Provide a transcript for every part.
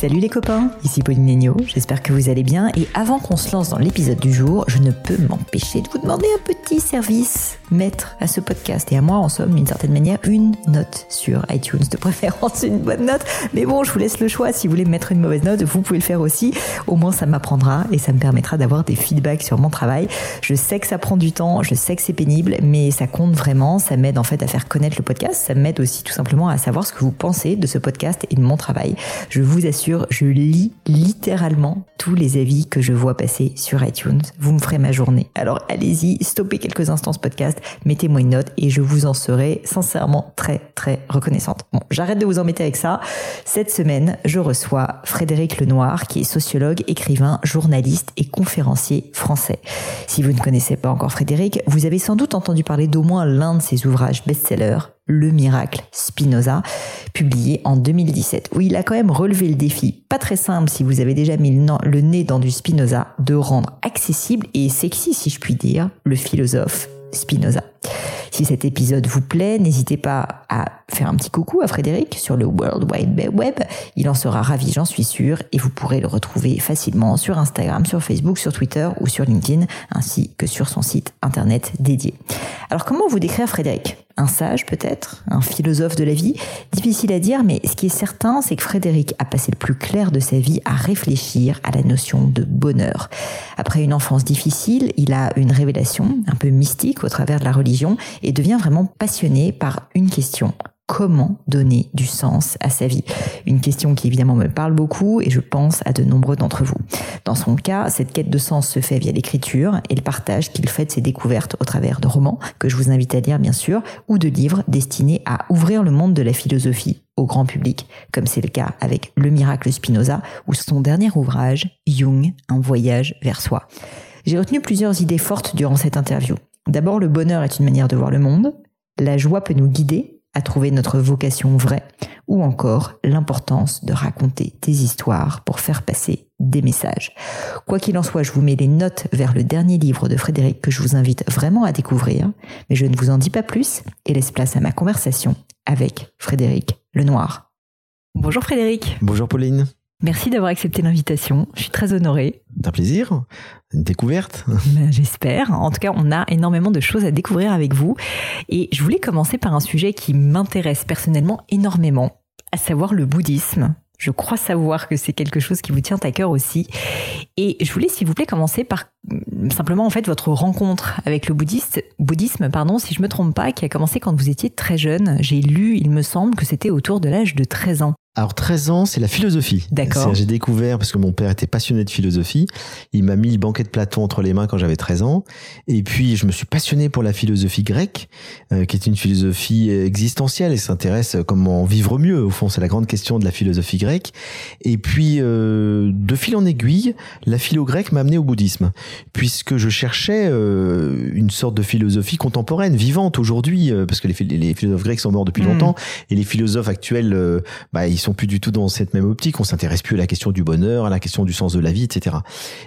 Salut les copains, ici Pauline Negno, j'espère que vous allez bien et avant qu'on se lance dans l'épisode du jour, je ne peux m'empêcher de vous demander un petit service mettre à ce podcast et à moi en somme d'une certaine manière une note sur iTunes, de préférence une bonne note, mais bon je vous laisse le choix, si vous voulez mettre une mauvaise note, vous pouvez le faire aussi, au moins ça m'apprendra et ça me permettra d'avoir des feedbacks sur mon travail. Je sais que ça prend du temps, je sais que c'est pénible, mais ça compte vraiment, ça m'aide en fait à faire connaître le podcast, ça m'aide aussi tout simplement à savoir ce que vous pensez de ce podcast et de mon travail. Je vous assure je lis littéralement tous les avis que je vois passer sur iTunes. Vous me ferez ma journée. Alors allez-y, stoppez quelques instants ce podcast, mettez-moi une note et je vous en serai sincèrement très très reconnaissante. Bon, j'arrête de vous embêter avec ça. Cette semaine, je reçois Frédéric Lenoir, qui est sociologue, écrivain, journaliste et conférencier français. Si vous ne connaissez pas encore Frédéric, vous avez sans doute entendu parler d'au moins l'un de ses ouvrages best-sellers, le miracle Spinoza, publié en 2017, où il a quand même relevé le défi, pas très simple si vous avez déjà mis le nez dans du Spinoza, de rendre accessible et sexy, si je puis dire, le philosophe Spinoza. Si cet épisode vous plaît, n'hésitez pas à faire un petit coucou à Frédéric sur le World Wide Web. Il en sera ravi, j'en suis sûr, et vous pourrez le retrouver facilement sur Instagram, sur Facebook, sur Twitter ou sur LinkedIn, ainsi que sur son site internet dédié. Alors comment vous décrire Frédéric? Un sage peut-être, un philosophe de la vie, difficile à dire, mais ce qui est certain, c'est que Frédéric a passé le plus clair de sa vie à réfléchir à la notion de bonheur. Après une enfance difficile, il a une révélation un peu mystique au travers de la religion et devient vraiment passionné par une question comment donner du sens à sa vie Une question qui évidemment me parle beaucoup et je pense à de nombreux d'entre vous. Dans son cas, cette quête de sens se fait via l'écriture et le partage qu'il fait de ses découvertes au travers de romans, que je vous invite à lire bien sûr, ou de livres destinés à ouvrir le monde de la philosophie au grand public, comme c'est le cas avec Le miracle Spinoza ou son dernier ouvrage, Jung, un voyage vers soi. J'ai retenu plusieurs idées fortes durant cette interview. D'abord, le bonheur est une manière de voir le monde. La joie peut nous guider à trouver notre vocation vraie, ou encore l'importance de raconter des histoires pour faire passer des messages. Quoi qu'il en soit, je vous mets les notes vers le dernier livre de Frédéric que je vous invite vraiment à découvrir, mais je ne vous en dis pas plus et laisse place à ma conversation avec Frédéric Lenoir. Bonjour Frédéric. Bonjour Pauline. Merci d'avoir accepté l'invitation. Je suis très honorée. Un plaisir. Une découverte. Ben, j'espère. En tout cas, on a énormément de choses à découvrir avec vous. Et je voulais commencer par un sujet qui m'intéresse personnellement énormément, à savoir le bouddhisme. Je crois savoir que c'est quelque chose qui vous tient à cœur aussi. Et je voulais, s'il vous plaît, commencer par mm, simplement en fait votre rencontre avec le bouddhiste, bouddhisme, pardon, si je me trompe pas, qui a commencé quand vous étiez très jeune. J'ai lu, il me semble, que c'était autour de l'âge de 13 ans. Alors 13 ans, c'est la philosophie. D'accord. J'ai découvert parce que mon père était passionné de philosophie. Il m'a mis le banquet de Platon entre les mains quand j'avais 13 ans. Et puis je me suis passionné pour la philosophie grecque, euh, qui est une philosophie existentielle et s'intéresse à comment vivre mieux. Au fond, c'est la grande question de la philosophie grecque. Et puis euh, de fil en aiguille, la philo grecque m'a amené au bouddhisme, puisque je cherchais euh, une sorte de philosophie contemporaine, vivante aujourd'hui, euh, parce que les, les, philosophes grecs sont morts depuis hmm. longtemps et les philosophes actuels, euh, bah, ils sont plus du tout dans cette même optique. On s'intéresse plus à la question du bonheur, à la question du sens de la vie, etc.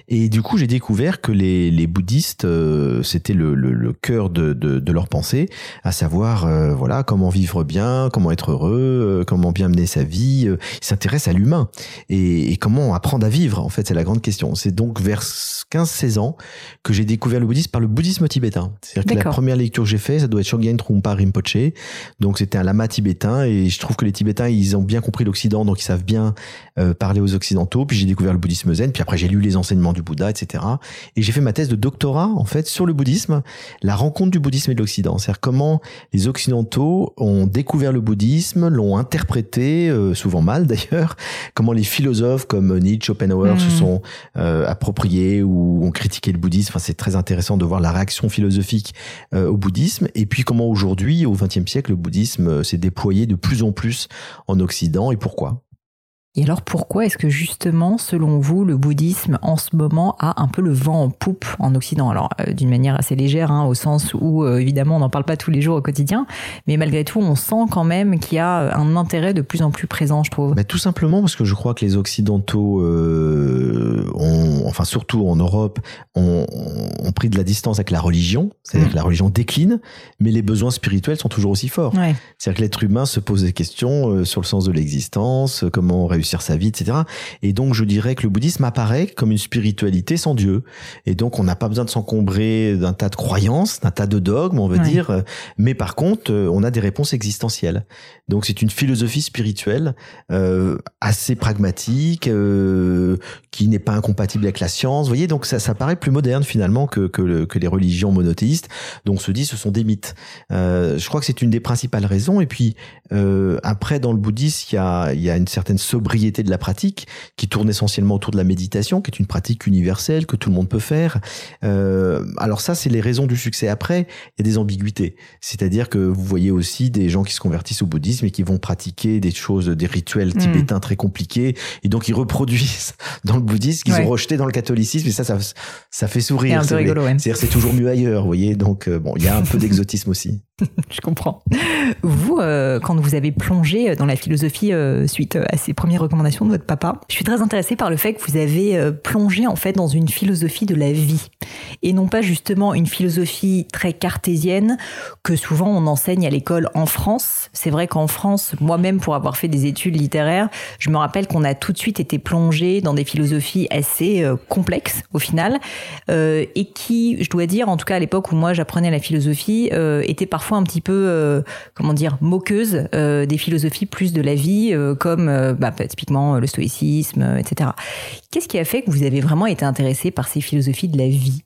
Et du coup, j'ai découvert que les, les bouddhistes, euh, c'était le, le, le, cœur de, de, de, leur pensée, à savoir, euh, voilà, comment vivre bien, comment être heureux, euh, comment bien mener sa vie. ils s'intéressent à l'humain et, et, comment apprendre à vivre. En fait, c'est la grande question. C'est donc vers 15-16 ans que j'ai découvert le bouddhisme par le bouddhisme tibétain. C'est-à-dire que la première lecture que j'ai fait, ça doit être Shogyen Trungpa Rinpoche. Donc c'était un lama tibétain et je trouve que les Tibétains, ils ont bien compris l'Occident, donc ils savent bien euh, parler aux Occidentaux. Puis j'ai découvert le bouddhisme zen, puis après j'ai lu les enseignements du Bouddha, etc. Et j'ai fait ma thèse de doctorat en fait sur le bouddhisme, la rencontre du bouddhisme et de l'Occident, c'est-à-dire comment les Occidentaux ont découvert le bouddhisme, l'ont interprété, euh, souvent mal d'ailleurs, comment les philosophes comme Nietzsche, Schopenhauer se hmm. sont euh, appropriés ou ont critiqué le bouddhisme. Enfin, c'est très intéressant de voir la réaction philosophique au bouddhisme, et puis comment aujourd'hui, au XXe siècle, le bouddhisme s'est déployé de plus en plus en Occident et pourquoi? Et alors pourquoi est-ce que justement, selon vous, le bouddhisme en ce moment a un peu le vent en poupe en Occident? Alors euh, d'une manière assez légère, hein, au sens où euh, évidemment on n'en parle pas tous les jours au quotidien, mais malgré tout on sent quand même qu'il y a un intérêt de plus en plus présent, je trouve. tout simplement parce que je crois que les Occidentaux, euh, ont, enfin surtout en Europe, ont, ont, pris de la distance avec la religion, c'est-à-dire que la religion décline, mais les besoins spirituels sont toujours aussi forts. Ouais. C'est-à-dire que l'être humain se pose des questions sur le sens de l'existence, comment réussir réussir sa vie, etc. Et donc, je dirais que le bouddhisme apparaît comme une spiritualité sans Dieu. Et donc, on n'a pas besoin de s'encombrer d'un tas de croyances, d'un tas de dogmes, on veut dire. Mais par contre, euh, on a des réponses existentielles. Donc, c'est une philosophie spirituelle euh, assez pragmatique, euh, qui n'est pas incompatible avec la science. Vous voyez, donc ça, ça paraît plus moderne finalement que, que, que les religions monothéistes. Donc, on se dit, ce sont des mythes. Euh, je crois que c'est une des principales raisons. Et puis, euh, après, dans le bouddhisme, il y a, il y a une certaine sobriété de la pratique qui tourne essentiellement autour de la méditation, qui est une pratique universelle que tout le monde peut faire. Euh, alors ça, c'est les raisons du succès. Après, il y a des ambiguïtés. C'est-à-dire que vous voyez aussi des gens qui se convertissent au bouddhisme et qui vont pratiquer des choses, des rituels hmm. tibétains très compliqués, et donc ils reproduisent dans le bouddhisme qu'ils ont rejeté dans le catholicisme. Et ça, ça, ça fait sourire. C'est rigolo. C'est-à-dire c'est toujours mieux ailleurs, vous voyez. Donc euh, bon, il y a un peu d'exotisme aussi. Je comprends. Vous, euh, quand vous avez plongé dans la philosophie suite à ces premiers recommandation de votre papa. Je suis très intéressée par le fait que vous avez euh, plongé en fait dans une philosophie de la vie et non pas justement une philosophie très cartésienne que souvent on enseigne à l'école en France. C'est vrai qu'en France, moi-même pour avoir fait des études littéraires, je me rappelle qu'on a tout de suite été plongé dans des philosophies assez euh, complexes au final euh, et qui, je dois dire, en tout cas à l'époque où moi j'apprenais la philosophie, étaient parfois un petit peu, comment dire, moqueuses des philosophies plus de la vie comme bah, typiquement euh, le stoïcisme, euh, etc. Qu'est-ce qui a fait que vous avez vraiment été intéressé par ces philosophies de la vie?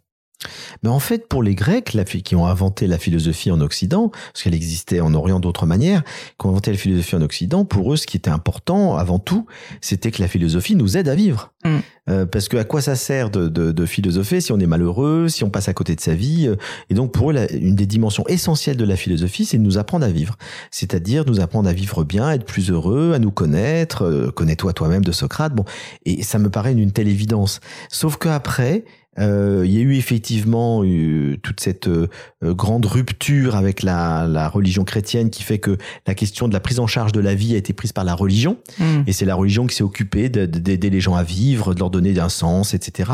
Mais en fait, pour les Grecs, la, qui ont inventé la philosophie en Occident, parce qu'elle existait en Orient d'autres manières, qui ont inventé la philosophie en Occident, pour eux, ce qui était important, avant tout, c'était que la philosophie nous aide à vivre. Mm. Euh, parce que à quoi ça sert de, de, de, philosopher si on est malheureux, si on passe à côté de sa vie Et donc, pour eux, une des dimensions essentielles de la philosophie, c'est de nous apprendre à vivre. C'est-à-dire nous apprendre à vivre bien, être plus heureux, à nous connaître, euh, connais-toi toi-même de Socrate. Bon, et ça me paraît une telle évidence. Sauf qu'après, euh, il y a eu effectivement eu toute cette euh, grande rupture avec la, la, religion chrétienne qui fait que la question de la prise en charge de la vie a été prise par la religion. Mm. Et c'est la religion qui s'est occupée d'aider les gens à vivre, de leur donner un sens, etc.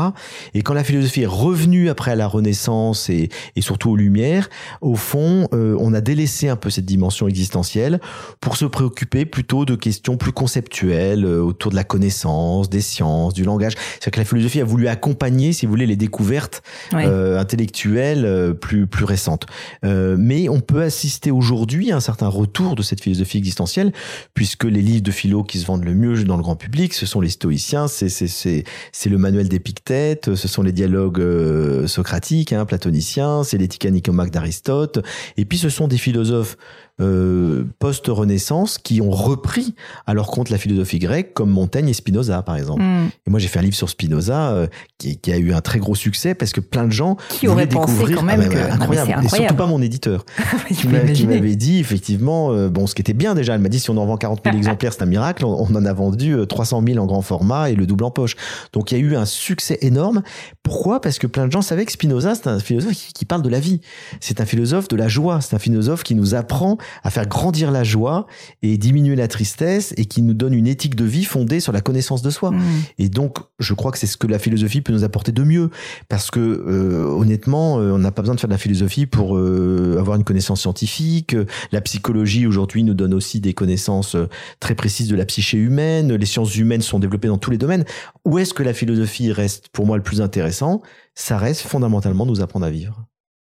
Et quand la philosophie est revenue après à la Renaissance et, et surtout aux Lumières, au fond, euh, on a délaissé un peu cette dimension existentielle pour se préoccuper plutôt de questions plus conceptuelles autour de la connaissance, des sciences, du langage. C'est-à-dire que la philosophie a voulu accompagner, si vous voulez, les découvertes euh, intellectuelles euh, plus plus récentes. Euh, mais on peut assister aujourd'hui à un certain retour de cette philosophie existentielle, puisque les livres de philo qui se vendent le mieux dans le grand public, ce sont les stoïciens, c'est c'est c'est c'est le manuel d'Épictète, ce sont les dialogues socratiques, hein, platoniciens, c'est l'éthique nicomaque d'Aristote, et puis ce sont des philosophes euh, post-Renaissance qui ont repris à leur compte la philosophie grecque, comme Montaigne et Spinoza, par exemple. Mm. Et moi, j'ai fait un livre sur Spinoza euh, qui, qui, a eu un très gros succès parce que plein de gens qui auraient découvrir. Quand même ah, que... incroyable. incroyable. Et surtout pas mon éditeur qui m'avait dit effectivement, euh, bon, ce qui était bien déjà. Elle m'a dit si on en vend 40 000 exemplaires, c'est un miracle. On, en a vendu 300 000 en grand format et le double en poche. Donc il y a eu un succès énorme. Pourquoi? Parce que plein de gens savaient que Spinoza, c'est un philosophe qui, qui parle de la vie. C'est un philosophe de la joie. C'est un philosophe qui nous apprend à faire grandir la joie et diminuer la tristesse et qui nous donne une éthique de vie fondée sur la connaissance de soi. Mmh. Et donc, je crois que c'est ce que la philosophie peut nous apporter de mieux. Parce que, euh, honnêtement, euh, on n'a pas besoin de faire de la philosophie pour euh, avoir une connaissance scientifique. La psychologie, aujourd'hui, nous donne aussi des connaissances très précises de la psyché humaine. Les sciences humaines sont développées dans tous les domaines. Où est-ce que la philosophie reste, pour moi, le plus intéressant? Ça reste fondamentalement nous apprendre à vivre.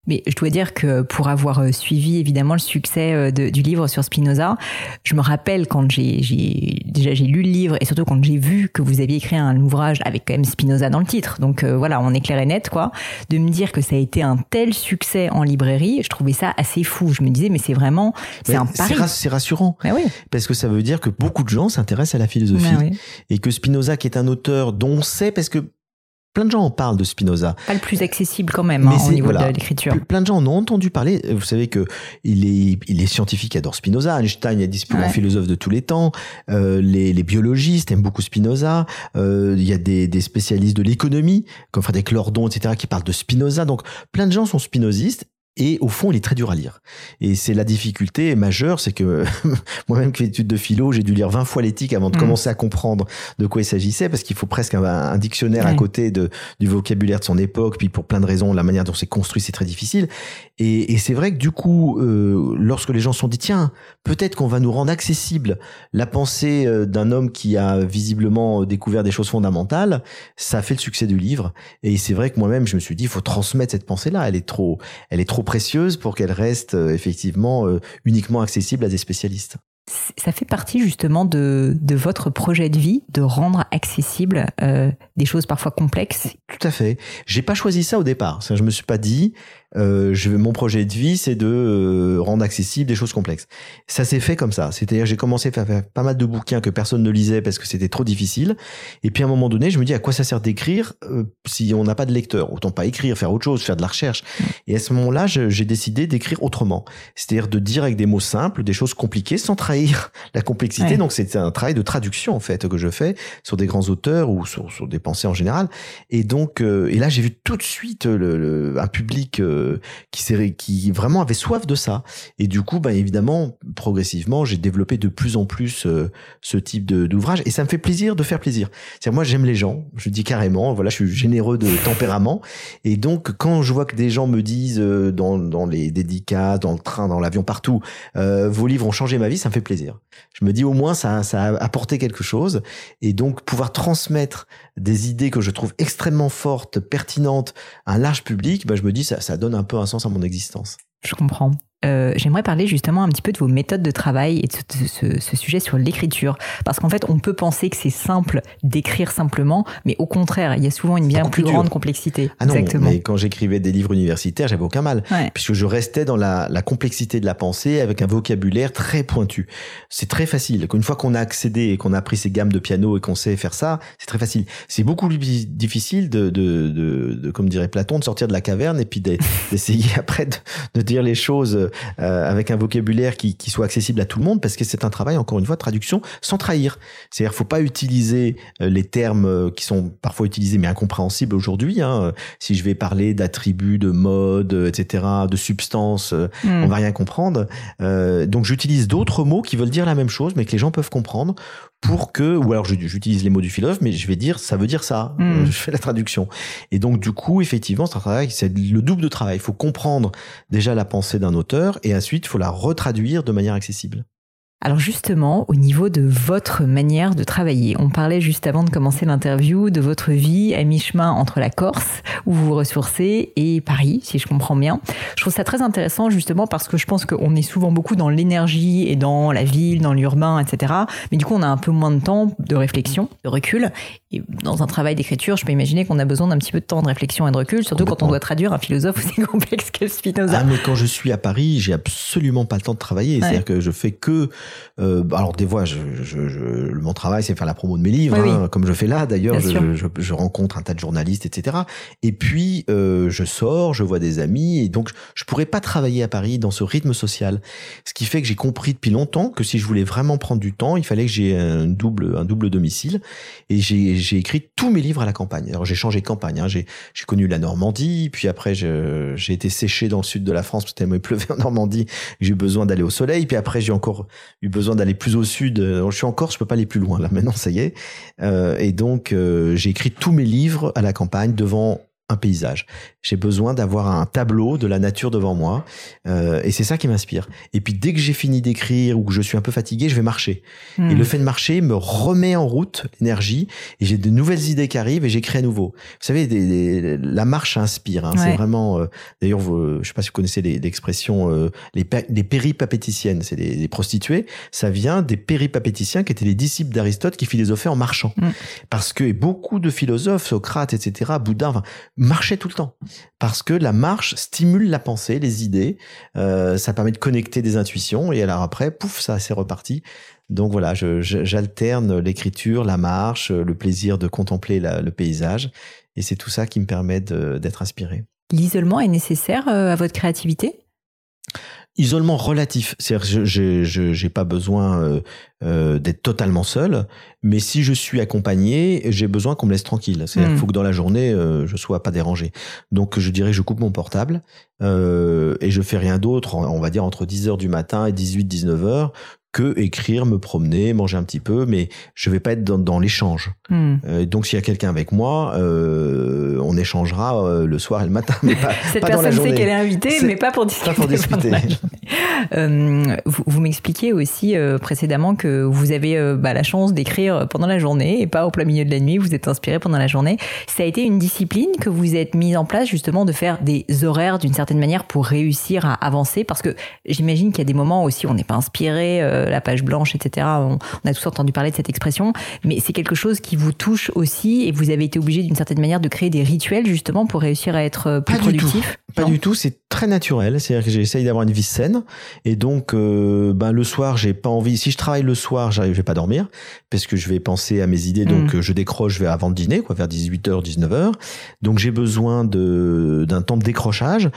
Mais je dois dire que pour avoir euh, suivi évidemment le succès euh, du livre sur Spinoza, je me rappelle quand j'ai déjà j'ai lu le livre et surtout quand j'ai vu que vous aviez écrit un ouvrage avec quand même Spinoza dans le titre. Donc euh, voilà, on est clair et net quoi. De me dire que ça a été un tel succès en librairie, je trouvais ça assez fou. Je me disais mais c'est vraiment c'est un pari. C'est rassurant. Mais oui. Parce que ça veut dire que beaucoup de gens s'intéressent à la philosophie et que Spinoza qui est un auteur dont on sait parce que Plein de gens en parlent de Spinoza. Pas le plus accessible quand même hein, au niveau de l'écriture. Plein de gens en ont entendu parler. Vous savez que il est, il est scientifique adore Spinoza. Einstein a dit c'est plus grand philosophe de tous les temps. Euh, les, les, biologistes aiment beaucoup Spinoza. Euh, il y a des, des spécialistes de l'économie, comme Frédéric Lordon, etc., qui parlent de Spinoza. Donc plein de gens sont spinozistes et au fond, il est très dur à lire. Et c'est la difficulté majeure, c'est que moi-même qui fais études de philo, j'ai dû lire 20 fois l'éthique avant de mm. commencer à comprendre de quoi il s'agissait, parce qu'il faut presque un, dictionnaire à côté de, du vocabulaire de son époque, puis pour plein de raisons, la manière dont c'est construit, c'est très difficile. Et, et c'est vrai que du coup, euh, lorsque les gens se sont dit, tiens, peut-être qu'on va nous rendre accessible la pensée euh, d'un homme qui a visiblement découvert des choses fondamentales, ça a fait le succès du livre. Et c'est vrai que moi-même, je me suis dit, il faut transmettre cette pensée-là. Elle est trop, elle est trop précieuse pour qu'elle reste euh, effectivement euh, uniquement accessible à des spécialistes. Ça fait partie justement de, de votre projet de vie, de rendre accessible euh, des choses parfois complexes. Tout à fait. J'ai pas choisi ça au départ. Je me suis pas dit, euh, je, mon projet de vie, c'est de euh, rendre accessible des choses complexes. Ça s'est fait comme ça. C'est-à-dire, j'ai commencé à faire pas mal de bouquins que personne ne lisait parce que c'était trop difficile. Et puis à un moment donné, je me dis à quoi ça sert d'écrire euh, si on n'a pas de lecteur? Autant pas écrire, faire autre chose, faire de la recherche. Et à ce moment-là, j'ai décidé d'écrire autrement. C'est-à-dire de dire avec des mots simples des choses compliquées sans trahir la complexité. Donc c'est un travail de traduction en fait que je fais sur des grands auteurs ou sur, sur des pensées en général. Et donc, et là, j'ai vu tout de suite le, un public qui, qui vraiment avait soif de ça. Et du coup, bah, évidemment, progressivement, j'ai développé de plus en plus euh, ce type d'ouvrage. Et ça me fait plaisir de faire plaisir. C'est moi, j'aime les gens. Je dis carrément, voilà, je suis généreux de tempérament. Et donc, quand je vois que des gens me disent euh, dans, dans les dédicaces, dans le train, dans l'avion, partout, euh, vos livres ont changé ma vie, ça me fait plaisir. Je me dis au moins ça, ça a apporté quelque chose. Et donc, pouvoir transmettre des idées que je trouve extrêmement fortes, pertinentes à un large public, bah, je me dis ça, ça donne un peu un sens à mon existence. Je comprends. Euh, j'aimerais parler justement un petit peu de vos méthodes de travail et de ce, ce, sujet sur l'écriture. Parce qu'en fait, on peut penser que c'est simple d'écrire simplement, mais au contraire, il y a souvent une bien plus, grande complexité. Ah non, Exactement. mais quand j'écrivais des livres universitaires, j'avais aucun mal, puisque je restais dans la, la, complexité de la pensée avec un vocabulaire très pointu. C'est très facile. Une fois qu'on a accédé et qu'on a appris ces gammes de piano et qu'on sait faire ça, c'est très facile. C'est beaucoup plus difficile de, de, de, de, comme dirait Platon, de sortir de la caverne et puis d'essayer après de, de dire les choses euh, avec un vocabulaire qui, qui, soit accessible à tout le monde, parce que c'est un travail, encore une fois, de traduction sans trahir. C'est-à-dire, faut pas utiliser euh, les termes euh, qui sont parfois utilisés mais incompréhensibles aujourd'hui. Hein. Si je vais parler d'attributs, de mode, etc., de substances, on hmm. on va rien comprendre. Euh, donc, j'utilise d'autres mots qui veulent dire la même chose, mais que les gens peuvent comprendre pour que, ou alors j'utilise les mots du philosophe, mais je vais dire, ça veut dire ça. Hmm. Je fais la traduction. Et donc, du coup, effectivement, c'est un travail, c'est le double de travail. Il faut comprendre déjà la pensée d'un auteur et ensuite, il faut la retraduire de manière accessible. Alors justement, au niveau de votre manière de travailler, on parlait juste avant de commencer l'interview de votre vie à mi-chemin entre la Corse, où vous vous ressourcez, et Paris, si je comprends bien. Je trouve ça très intéressant justement parce que je pense qu'on est souvent beaucoup dans l'énergie et dans la ville, dans l'urbain, etc. Mais du coup, on a un peu moins de temps de réflexion, de recul. Et dans un travail d'écriture, je peux imaginer qu'on a besoin d'un petit peu de temps de réflexion et de recul, surtout quand on doit traduire un philosophe aussi complexe que Spinoza. Ah, mais quand je suis à Paris, j'ai absolument pas le temps de travailler. C'est-à-dire que je fais que euh, alors des fois, je, je, je, mon travail, c'est faire la promo de mes livres, hein, comme je fais là. D'ailleurs, je, je, rencontre un tas de journalistes, etc. Et puis, euh, je sors, je vois des amis, et donc je pourrais pas travailler à Paris dans ce rythme social. Ce qui fait que j'ai compris depuis longtemps que si je voulais vraiment prendre du temps, il fallait que j'ai un double, un double domicile. Et j'ai écrit tous mes livres à la campagne. Alors j'ai changé de campagne. Hein. J'ai connu la Normandie, puis après j'ai été séché dans le sud de la France parce qu'il pleuvait en Normandie. J'ai eu besoin d'aller au soleil. Puis après j'ai encore eu besoin d'aller plus au sud. Euh, je suis en Corse, je peux pas aller plus loin là. Maintenant, ça y est. Euh, et donc, euh, j'ai écrit tous mes livres à la campagne devant un paysage. J'ai besoin d'avoir un tableau de la nature devant moi. Euh, et c'est ça qui m'inspire. Et puis dès que j'ai fini d'écrire ou que je suis un peu fatigué, je vais marcher. Hmm. Et le fait de marcher me remet en route l'énergie. Et j'ai de nouvelles idées qui arrivent et j'écris à nouveau. Vous savez, des, la marche inspire. Hein. C'est vraiment... Euh, D'ailleurs, je sais pas si vous connaissez l'expression euh, les, les péripapéticiennes. C'est des, prostituées. Ça vient des péripapéticiens qui étaient les disciples d'Aristote qui philosophaient en marchant. Hmm. Parce que beaucoup de philosophes, Socrate, etc., Bouddha, enfin, marchaient tout le temps parce que la marche stimule la pensée, les idées, euh, ça permet de connecter des intuitions et alors après, pouf, ça c'est reparti. Donc voilà, j'alterne l'écriture, la marche, le plaisir de contempler le paysage Et c'est tout ça qui me permet d'être inspiré. L'isolement est nécessaire à votre créativité? Isolement relatif, c'est-à-dire je j'ai pas besoin euh, euh, d'être totalement seul, mais si je suis accompagné, j'ai besoin qu'on me laisse tranquille. C'est-à-dire qu'il faut hmm. que dans la journée, euh, je sois pas dérangé. Donc je dirais, je coupe mon portable euh, et je fais rien d'autre, on va dire entre 10 heures du matin et 18-19 heures que écrire, me promener, manger un petit peu, mais je vais pas être dans, dans l'échange. Hmm. Euh, donc s'il y a quelqu'un avec moi, euh, on échangera euh, le soir et le matin, mais pas, Cette pas dans la personne sait qu'elle est invitée, mais pas pour discuter. Pas pour discuter. Vous, vous m'expliquiez aussi précédemment que vous avez bah, la chance d'écrire pendant la journée et pas au plein milieu de la nuit. Vous êtes inspiré pendant la journée. Ça a été une discipline que vous êtes mise en place justement de faire des horaires d'une certaine manière pour réussir à avancer, parce que j'imagine qu'il y a des moments aussi où on n'est pas inspiré la page blanche, etc. On, a tous entendu parler de cette expression, mais c'est quelque chose qui vous touche aussi et vous avez été obligé d'une certaine manière de créer des rituels justement pour réussir à être euh, plus productif. Pas du tout, c'est très naturel. C'est-à-dire que j'essaye d'avoir une vie saine et donc euh, ben le soir j'ai pas envie. Si je travaille le soir, j'arrive, je vais pas dormir parce que je vais penser à mes idées. Donc mm. je décroche vers avant de dîner, quoi, vers 18h, 19h. Donc j'ai besoin de d'un temps de décrochage.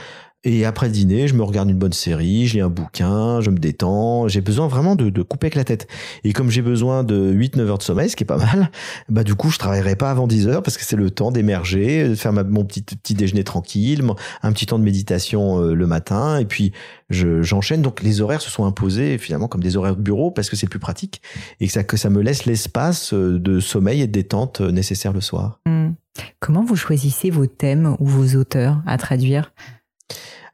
Et après le dîner, je me regarde une bonne série, je lis un bouquin, je me détends. J'ai besoin vraiment de, de, couper avec la tête. Et comme j'ai besoin de 8-9 heures de sommeil, ce qui est pas mal, bah du coup, je travaillerai pas avant 10 heures parce que c'est le temps d'émerger, de faire ma, mon petit, petit déjeuner tranquille, un petit temps de méditation euh, le matin. Et puis, j'enchaîne. Donc, les horaires se sont imposés finalement comme des horaires de bureau parce que c'est plus pratique et que ça, que ça me laisse l'espace euh, de sommeil et de détente euh, nécessaire le soir. Mmh. Comment vous choisissez vos thèmes ou vos auteurs à traduire?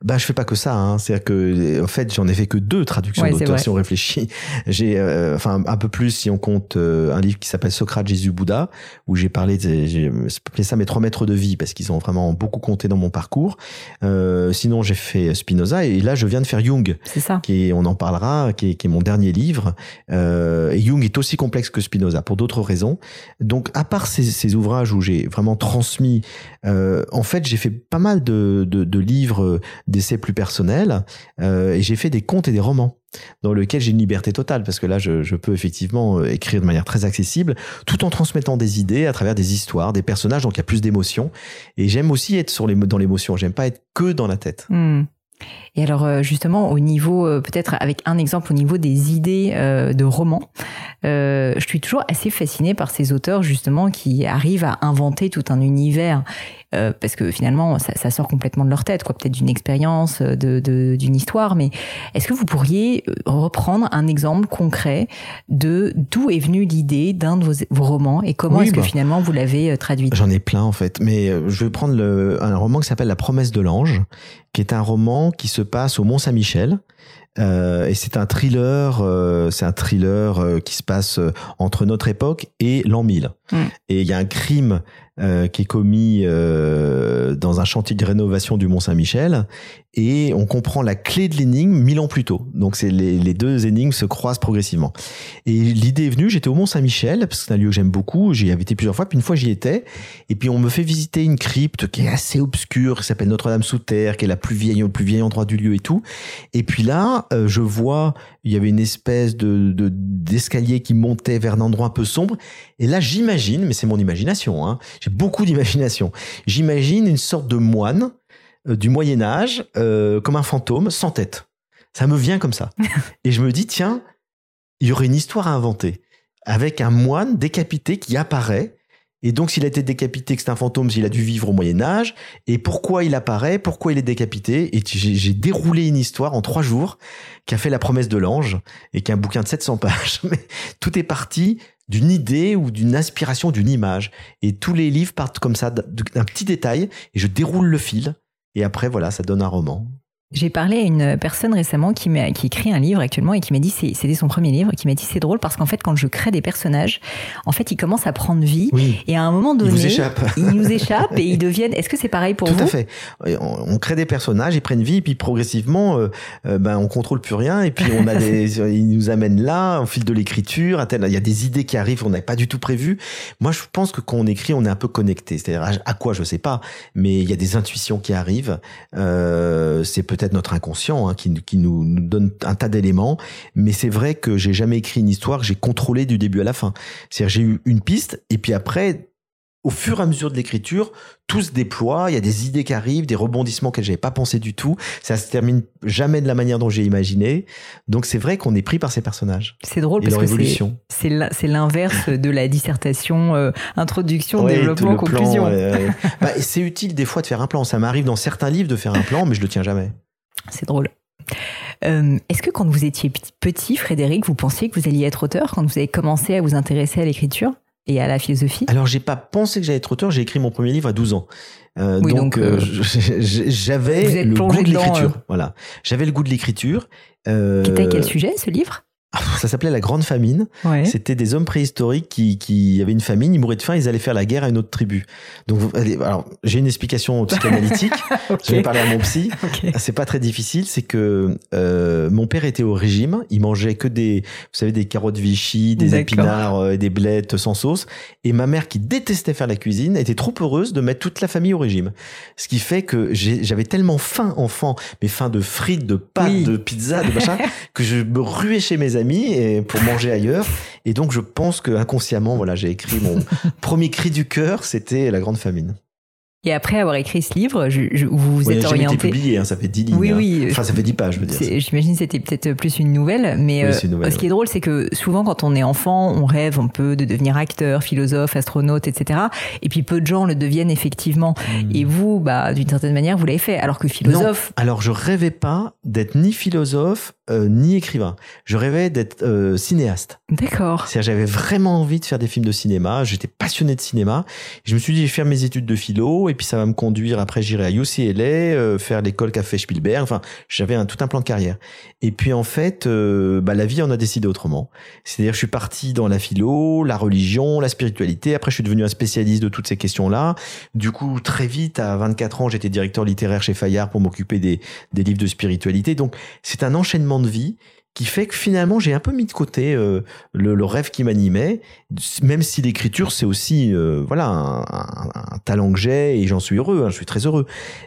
Bah, je fais pas que ça. Hein. C'est-à-dire que, en fait, j'en ai fait que deux traductions d'auteurs, si on réfléchit. J'ai, euh, enfin, un peu plus si on compte euh, un livre qui s'appelle Socrate, Jésus, Bouddha, où j'ai parlé, j'ai appelé ça mes trois maîtres de vie parce qu'ils ont vraiment beaucoup compté dans mon parcours. Euh, sinon, j'ai fait Spinoza et là, je viens de faire Jung. C'est ça. Qui on en parlera, qui est, qui est mon dernier livre. Euh, et Jung est aussi complexe que Spinoza pour d'autres raisons. Donc, à part ces, ces ouvrages où j'ai vraiment transmis, euh, en fait, j'ai fait pas mal de, de, de livres d'essais plus personnels euh, et j'ai fait des contes et des romans dans lesquels j'ai une liberté totale parce que là je, je, peux effectivement euh, écrire de manière très accessible tout en transmettant des idées à travers des histoires des personnages donc il y a plus d'émotions et j'aime aussi être sur les dans l'émotion j'aime pas être que dans la tête hmm. Et alors euh, justement au niveau peut-être avec un exemple au niveau des idées de romans, je suis toujours assez fascinée par ces auteurs justement qui arrivent à inventer tout un univers euh, parce que finalement, ça, ça, sort complètement de leur tête, quoi, peut-être d'une expérience, euh, de, d'une histoire. Mais est-ce que vous pourriez euh, reprendre un exemple concret de d'où est venue l'idée d'un de vos, romans et comment est-ce que bah. finalement vous l'avez traduite J'en ai plein en fait, mais je vais prendre le, un roman qui s'appelle La promesse de l'ange, qui est un roman qui se passe au Mont Saint-Michel. Euh, et c'est un thriller, euh, c'est un thriller qui se passe entre notre époque et l'an 1000. Mm. Et il y a un crime euh, qui est commis euh, dans un chantier de rénovation du Mont Saint-Michel et on comprend la clé de l'énigme mille ans plus tôt. Donc c'est les, deux énigmes se croisent progressivement. Et l'idée est venue, j'étais au Mont Saint-Michel parce que c'est un lieu que j'aime beaucoup, j'y avais été plusieurs fois, puis une fois j'y étais et puis on me fait visiter une crypte qui est assez obscure, qui s'appelle Notre-Dame sous terre, qui est la plus vieille, le plus vieil endroit du lieu et tout. Et puis là, euh, je vois, il y avait une espèce de d'escalier qui montait vers un endroit un peu sombre. Et là, j'imagine, mais c'est mon imagination, hein, j'ai beaucoup d'imagination. J'imagine une sorte de moine euh, du Moyen Âge euh, comme un fantôme sans tête. Ça me vient comme ça. Et je me dis, tiens, il y aurait une histoire à inventer avec un moine décapité qui apparaît. Et donc, s'il a été décapité, que c'est un fantôme, s'il a dû vivre au Moyen Âge, et pourquoi il apparaît, pourquoi il est décapité. Et j'ai déroulé une histoire en trois jours qui a fait la promesse de l'ange et qui est un bouquin de 700 pages. Mais tout est parti d'une idée ou d'une inspiration d'une image. Et tous les livres partent comme ça, d'un petit détail, et je déroule le fil. Et après, voilà, ça donne un roman. J'ai parlé à une personne récemment qui, m'a, qui écrit un livre actuellement et qui m'a dit, c'est, c'était son premier livre, qui m'a dit c'est drôle parce qu'en fait quand je crée des personnages, en fait ils commencent à prendre vie et à un moment donné, ils, ils nous échappent et ils deviennent. Est-ce que c'est pareil pour vous Tout à fait. On, crée des personnages, ils prennent vie et puis progressivement, euh, euh, ben on contrôle plus rien et puis on a des, ils nous amènent là au fil de l'écriture. Il y a des idées qui arrivent qu'on n'avait pas du tout prévues. Moi je pense que quand on écrit, on est un peu connecté. C'est-à-dire à, quoi je sais pas, mais il y a des intuitions qui arrivent. Euh, c'est peut peut-être notre inconscient hein, qui, qui nous, nous, donne un tas d'éléments. Mais c'est vrai que j'ai jamais écrit une histoire que j'ai contrôlée du début à la fin. C'est-à-dire j'ai eu une piste et puis après au fur et à mesure de l'écriture, tout se déploie, il y a des idées qui arrivent, des rebondissements que j'avais pas pensé du tout. Ça se termine jamais de la manière dont j'ai imaginé. Donc c'est vrai qu'on est pris par ces personnages. C'est drôle Et parce que c'est- l'inverse de la dissertation, euh, introduction, Ouais, développement, conclusion. Bah, c'est utile des fois de faire un plan. Ça m'arrive dans certains livres de faire un plan, mais je le tiens jamais. C'est drôle. Euh, Est-ce que quand vous étiez petit- Frédéric, vous pensiez que vous alliez être auteur quand vous avez commencé à vous intéresser à l'écriture et à la philosophie? Alors j'ai pas pensé que j'allais être auteur. J'ai écrit mon premier livre à 12 ans. Euh, Oui, donc donc, euh, j'avais le goût de l'écriture. Voilà, j'avais le goût de l'écriture. Qui était à quel sujet ce livre? Ça s'appelait La Grande Famine. ouais. C'était des hommes préhistoriques qui, qui avaient une famine, ils mouraient de faim, ils allaient faire la guerre à une autre tribu. Donc, allez, alors, j'ai une explication psychanalytique. Je vais parler à mon psy. Ok. C'est pas très difficile, c'est que euh, mon père était au régime, il mangeait que des, vous savez, des carottes Vichy, des épinards euh, et des blettes sans sauce. Et ma mère, qui détestait faire la cuisine, était trop heureuse de mettre toute la famille au régime. Ce qui fait que j'avais tellement faim enfant, mais faim de frites, de pâtes, Oui. de pizza, de machin, que je me ruais chez mes amis et pour manger ailleurs. Et donc, je pense que inconsciemment, voilà, j'ai écrit mon premier cri du cœur, c'était la grande famine. Et après avoir écrit ce livre, je- je- vous vous Ouais, êtes jamais été orienté. publié, hein, ça fait 10 lignes. Oui, hein. oui. Enfin, ça fait 10 pages, je veux dire. J'imagine que c'était peut-être plus une nouvelle, mais Oui, euh, ce qui est drôle, c'est que souvent quand on est enfant, on rêve un peu de devenir acteur, philosophe, astronaute, etc. Et puis peu de gens le deviennent effectivement. Hmm. Et vous, bah, d'une certaine manière, vous l'avez fait. Alors que philosophe, Alors, je rêvais pas d'être ni philosophe euh, ni écrivain. Je rêvais d'être euh, cinéaste. d'accord. C'est-à-dire, j'avais vraiment envie de faire des films de cinéma. J'étais passionné de cinéma. Je me suis dit, je vais faire mes études de philo et puis ça va me conduire. Après, j'irai à UCLA, euh, faire l'école qu'a fait Spielberg. Enfin, j'avais un, tout un plan de carrière. Et puis, en fait, euh, bah, la vie en a décidé autrement. C'est-à-dire, je suis parti dans la philo, la religion, la spiritualité. Après, je suis devenu un spécialiste de toutes ces questions-là. Du coup, très vite, à 24 ans, j'étais directeur littéraire chez Fayard pour m'occuper des, des livres de spiritualité. Donc, c'est un enchaînement de vie qui fait que finalement, j'ai un peu mis de côté euh, le, rêve qui m'animait, même si l'écriture, c'est aussi euh, voilà un, talent que j'ai et j'en suis heureux, hein, je suis très heureux.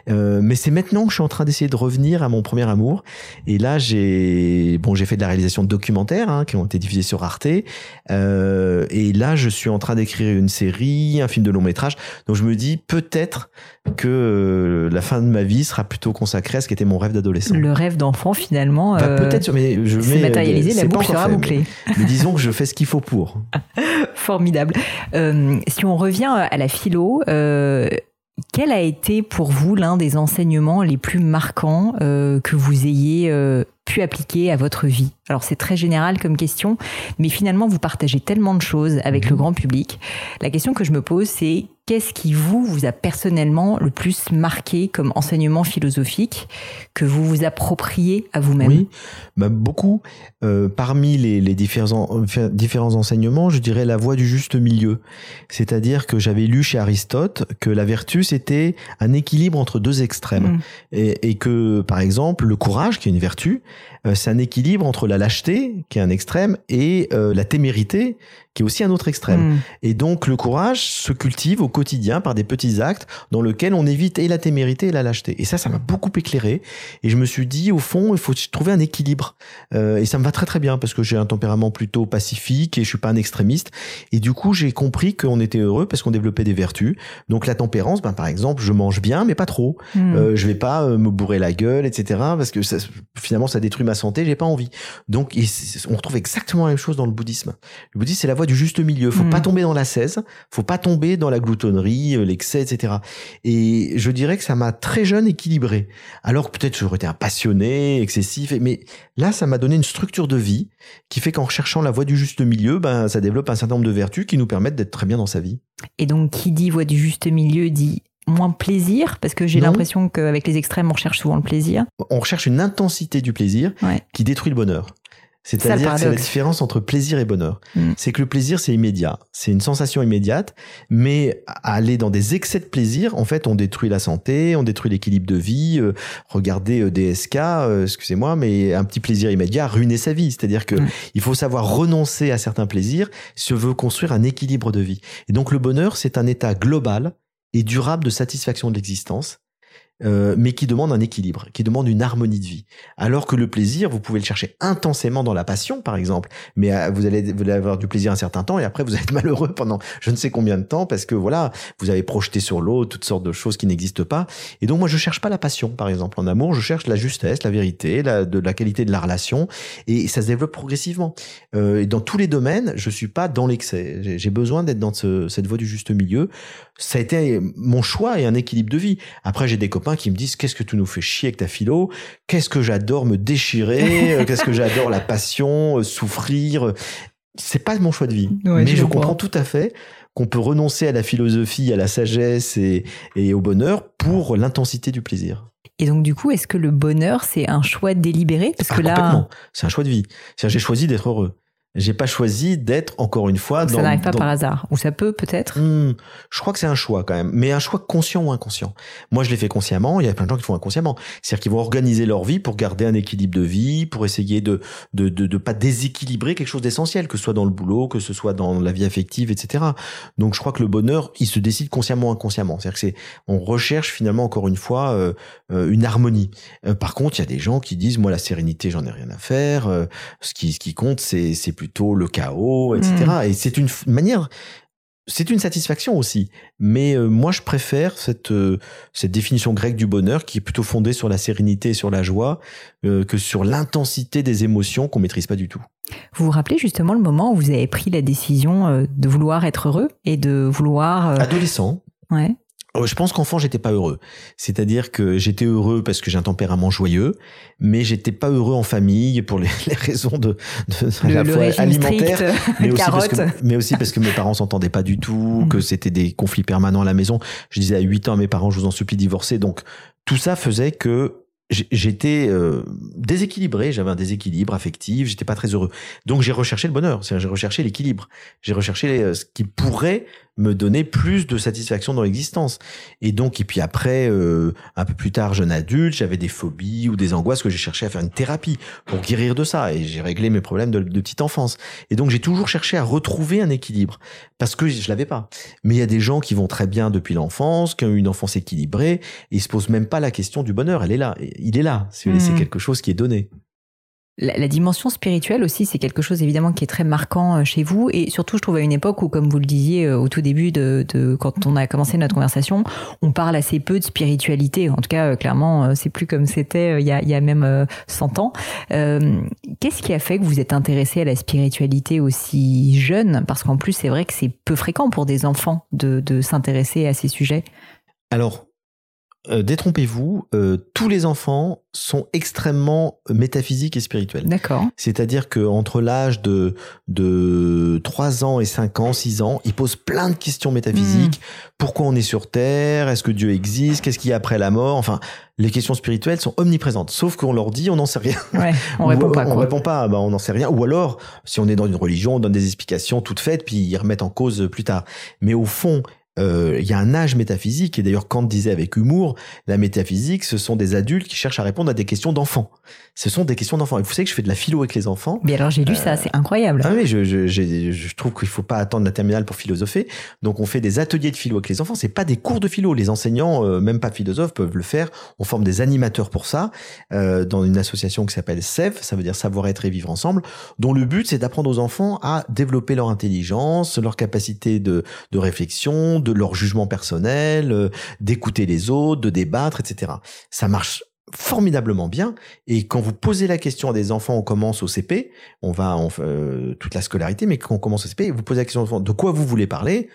Euh, mais c'est maintenant que je suis en train d'essayer de revenir à mon premier amour. Et là, j'ai bon, j'ai fait de la réalisation de documentaires hein, qui ont été diffusés sur Arte. Et là, je suis en train d'écrire une série, un film de long métrage. Donc, je me dis peut-être que euh, la fin de ma vie sera plutôt consacrée à ce qui était mon rêve d'adolescent. Le rêve d'enfant, finalement, Bah, euh, peut-être, mais je mets, matérialisé, la c'est pas boucle sera bouclée. Mais, mais disons que je fais ce qu'il faut pour. Formidable. Euh, si on revient à la philo, euh, quel a été pour vous l'un des enseignements les plus marquants euh, que vous ayez euh, pu appliquer à votre vie? Alors c'est très général comme question, mais finalement vous partagez tellement de choses avec Mhm. le grand public. La question que je me pose, c'est qu'est-ce qui vous vous a personnellement le plus marqué comme enseignement philosophique que vous vous appropriez à vous-même? Oui, bah, beaucoup. Euh, parmi les, les différents, en- différents enseignements, je dirais la voie du juste milieu. C'est-à-dire que j'avais lu chez Aristote que la vertu, c'était un équilibre entre deux extrêmes. Mm. Et, et que, par exemple, le courage, qui est une vertu, c'est un équilibre entre la lâcheté, qui est un extrême, et euh, la témérité, qui est aussi un autre extrême. Mm. Et donc le courage se cultive au quotidien par des petits actes dans lesquels on évite et la témérité et la lâcheté. Et ça, ça m'a beaucoup éclairé. Et je me suis dit, au fond, il faut trouver un équilibre. Euh, et ça me va très très bien parce que j'ai un tempérament plutôt pacifique et je suis pas un extrémiste. Et du coup, j'ai compris qu'on était heureux parce qu'on développait des vertus. Donc la tempérance, ben, par exemple, je mange bien, mais pas trop. Mm. Euh, je vais pas euh, me bourrer la gueule, etc. Parce que ça, finalement, ça détruit ma santé. J'ai pas envie. Donc, on retrouve exactement la même chose dans le bouddhisme. Le bouddhisme, c'est la voie du juste milieu. Faut Mm. pas tomber dans la cèse. Faut pas tomber dans la gloutonnerie, euh, l'excès, etc. Et je dirais que ça m'a très jeune équilibré. Alors que peut-être j'aurais été un passionné, excessif. Mais là, ça m'a donné une structure de vie qui fait qu'en recherchant la voie du juste milieu, ben, ça développe un certain nombre de vertus qui nous permettent d'être très bien dans sa vie. Et donc, qui dit voie du juste milieu dit moins plaisir, parce que j'ai l'impression qu'avec les extrêmes, on recherche souvent le plaisir. On recherche une intensité du plaisir Ouais. qui détruit le bonheur. C'est-à-dire que c'est la différence entre plaisir et bonheur. Mm. C'est que le plaisir, c'est immédiat. C'est une sensation immédiate, mais aller dans des excès de plaisir, en fait, on détruit la santé, on détruit l'équilibre de vie. Euh, regardez euh, DSK, euh, excusez-moi, mais un petit plaisir immédiat a ruiné sa vie. C'est-à-dire que Mm. il faut savoir renoncer à certains plaisirs si on veut construire un équilibre de vie. Et donc le bonheur, c'est un état global et durable de satisfaction de l'existence. Euh, mais qui demande un équilibre, qui demande une harmonie de vie. Alors que le plaisir, vous pouvez le chercher intensément dans la passion, par exemple, mais euh, vous allez, vous allez avoir du plaisir un certain temps et après vous être malheureux pendant je ne sais combien de temps parce que voilà, vous avez projeté sur l'autre toutes sortes de choses qui n'existent pas. Et donc moi, je cherche pas la passion, par exemple, en amour, je cherche la justesse, la vérité, la, de la qualité de la relation, et ça se développe progressivement. Euh, et dans tous les domaines, je suis pas dans l'excès. J'ai besoin d'être dans ce, cette voie du juste milieu. Ça a été mon choix et un équilibre de vie. Après, j'ai des copains qui me disent qu'est-ce que tu nous fais chier avec ta philo, qu'est-ce que j'adore me déchirer, euh, qu'est-ce que j'adore la passion, euh, souffrir? C'est pas mon choix de vie, mais je, comprends tout à fait qu'on peut renoncer à la philosophie, à la sagesse et, et au bonheur pour l'intensité du plaisir. Et donc, du coup, est-ce que le bonheur, c'est un choix délibéré? Parce que ah, là. C'est un choix de vie. J'ai choisi d'être heureux. J'ai pas choisi d'être encore une fois. Dans, ça n'arrive pas par hasard, ou ça peut peut-être. Hmm, je crois que c'est un choix quand même, mais un choix conscient ou inconscient. Moi, je l'ai fait consciemment. Il y a plein de gens qui font inconsciemment, c'est-à-dire qu'ils vont organiser leur vie pour garder un équilibre de vie, pour essayer de de de, de pas déséquilibrer quelque chose d'essentiel, que ce soit dans le boulot, que ce soit dans la vie affective, etc. Donc, je crois que le bonheur, il se décide consciemment ou inconsciemment. C'est-à-dire que c'est on recherche finalement encore une fois euh, euh une harmonie. Euh, par contre, il y a des gens qui disent moi la sérénité, j'en ai rien à faire. Ce qui ce qui compte, c'est c'est plus plutôt le chaos, etc. Mm. Et c'est une manière, c'est une satisfaction aussi. Mais euh, moi, je préfère cette euh, cette définition grecque du bonheur qui est plutôt fondée sur la sérénité et sur la joie euh, que sur l'intensité des émotions qu'on maîtrise pas du tout. Vous vous rappelez justement le moment où vous avez pris la décision de vouloir être heureux et de vouloir adolescent. Ouais. Euh, je pense qu'enfant j'étais pas heureux. C'est-à-dire que j'étais heureux parce que j'ai un tempérament joyeux, mais j'étais pas heureux en famille pour les, raisons de, de la fois alimentaire, mais aussi, parce que, mais aussi parce que mes parents s'entendaient pas du tout, mm. que c'était des conflits permanents à la maison. Je disais à 8 ans à mes parents, je vous en supplie divorcer. Donc tout ça faisait que j'étais euh, déséquilibré, j'avais un déséquilibre affectif, j'étais pas très heureux. Donc j'ai recherché le bonheur, c'est-à-dire j'ai recherché l'équilibre, j'ai recherché euh, ce qui pourrait me donner plus de satisfaction dans l'existence. Et donc, et puis après, euh, un peu plus tard, jeune adulte, j'avais des phobies ou des angoisses que j'ai cherché à faire une thérapie pour guérir de ça. Et j'ai réglé mes problèmes de, de, petite enfance. Et donc, j'ai toujours cherché à retrouver un équilibre parce que je l'avais pas. Mais il y a des gens qui vont très bien depuis l'enfance, qui ont eu une enfance équilibrée, et ils se posent même pas la question du bonheur. Elle est là. Il est là. C'est mmh. quelque chose qui est donné. La, dimension spirituelle aussi, c'est quelque chose évidemment qui est très marquant euh, chez vous et surtout je trouve à une époque où, comme vous le disiez euh, au tout début de, de quand on a commencé notre conversation, on parle assez peu de spiritualité. En tout cas, euh, clairement, c'est plus comme c'était il y a, il y a même 100 ans. Qu'est-ce qui a fait que vous êtes intéressé à la spiritualité aussi jeune? Parce qu'en plus, c'est vrai que c'est peu fréquent pour des enfants de, de s'intéresser à ces sujets. Alors, euh, détrompez-vous, euh, tous les enfants sont extrêmement métaphysiques et spirituels. D'accord. C'est-à-dire que entre l'âge de de 3 ans et 5 ans, 6 ans, ils posent plein de questions métaphysiques. Hmm. Pourquoi on est sur terre? Est-ce que Dieu existe? Qu'est-ce qu'il y a après la mort? Enfin, les questions spirituelles sont omniprésentes. Sauf qu'on leur dit, on n'en sait rien. Ouais, on répond pas. On répond pas, bah, on n'en sait rien. Ou alors, si on est dans une religion, on donne des explications toutes faites, puis ils remettent en cause plus tard. Mais au fond, euh, il y a un âge métaphysique, et d'ailleurs Kant disait avec humour, la métaphysique, ce sont des adultes qui cherchent à répondre à des questions d'enfants. Ce sont des questions d'enfants. Et vous savez que je fais de la philo avec les enfants. Mais alors j'ai lu ça, euh, c'est incroyable. Ah oui, je, je, je, je trouve qu'il faut pas attendre la terminale pour philosopher. Donc on fait des ateliers de philo avec les enfants. C'est pas des cours de philo. Les enseignants, euh, même pas philosophes, peuvent le faire. On forme des animateurs pour ça dans une association qui s'appelle SEV, ça veut dire savoir être et vivre ensemble, dont le but c'est d'apprendre aux enfants à développer leur intelligence, leur capacité de, de réflexion, de leur jugement personnel, euh, d'écouter les autres, de débattre, etc. Ça marche formidablement bien. Et quand vous posez la question à des enfants, on commence au CP, on va en, euh, toute la scolarité, mais quand on commence au CP, vous posez la question aux enfants, de quoi vous voulez parler?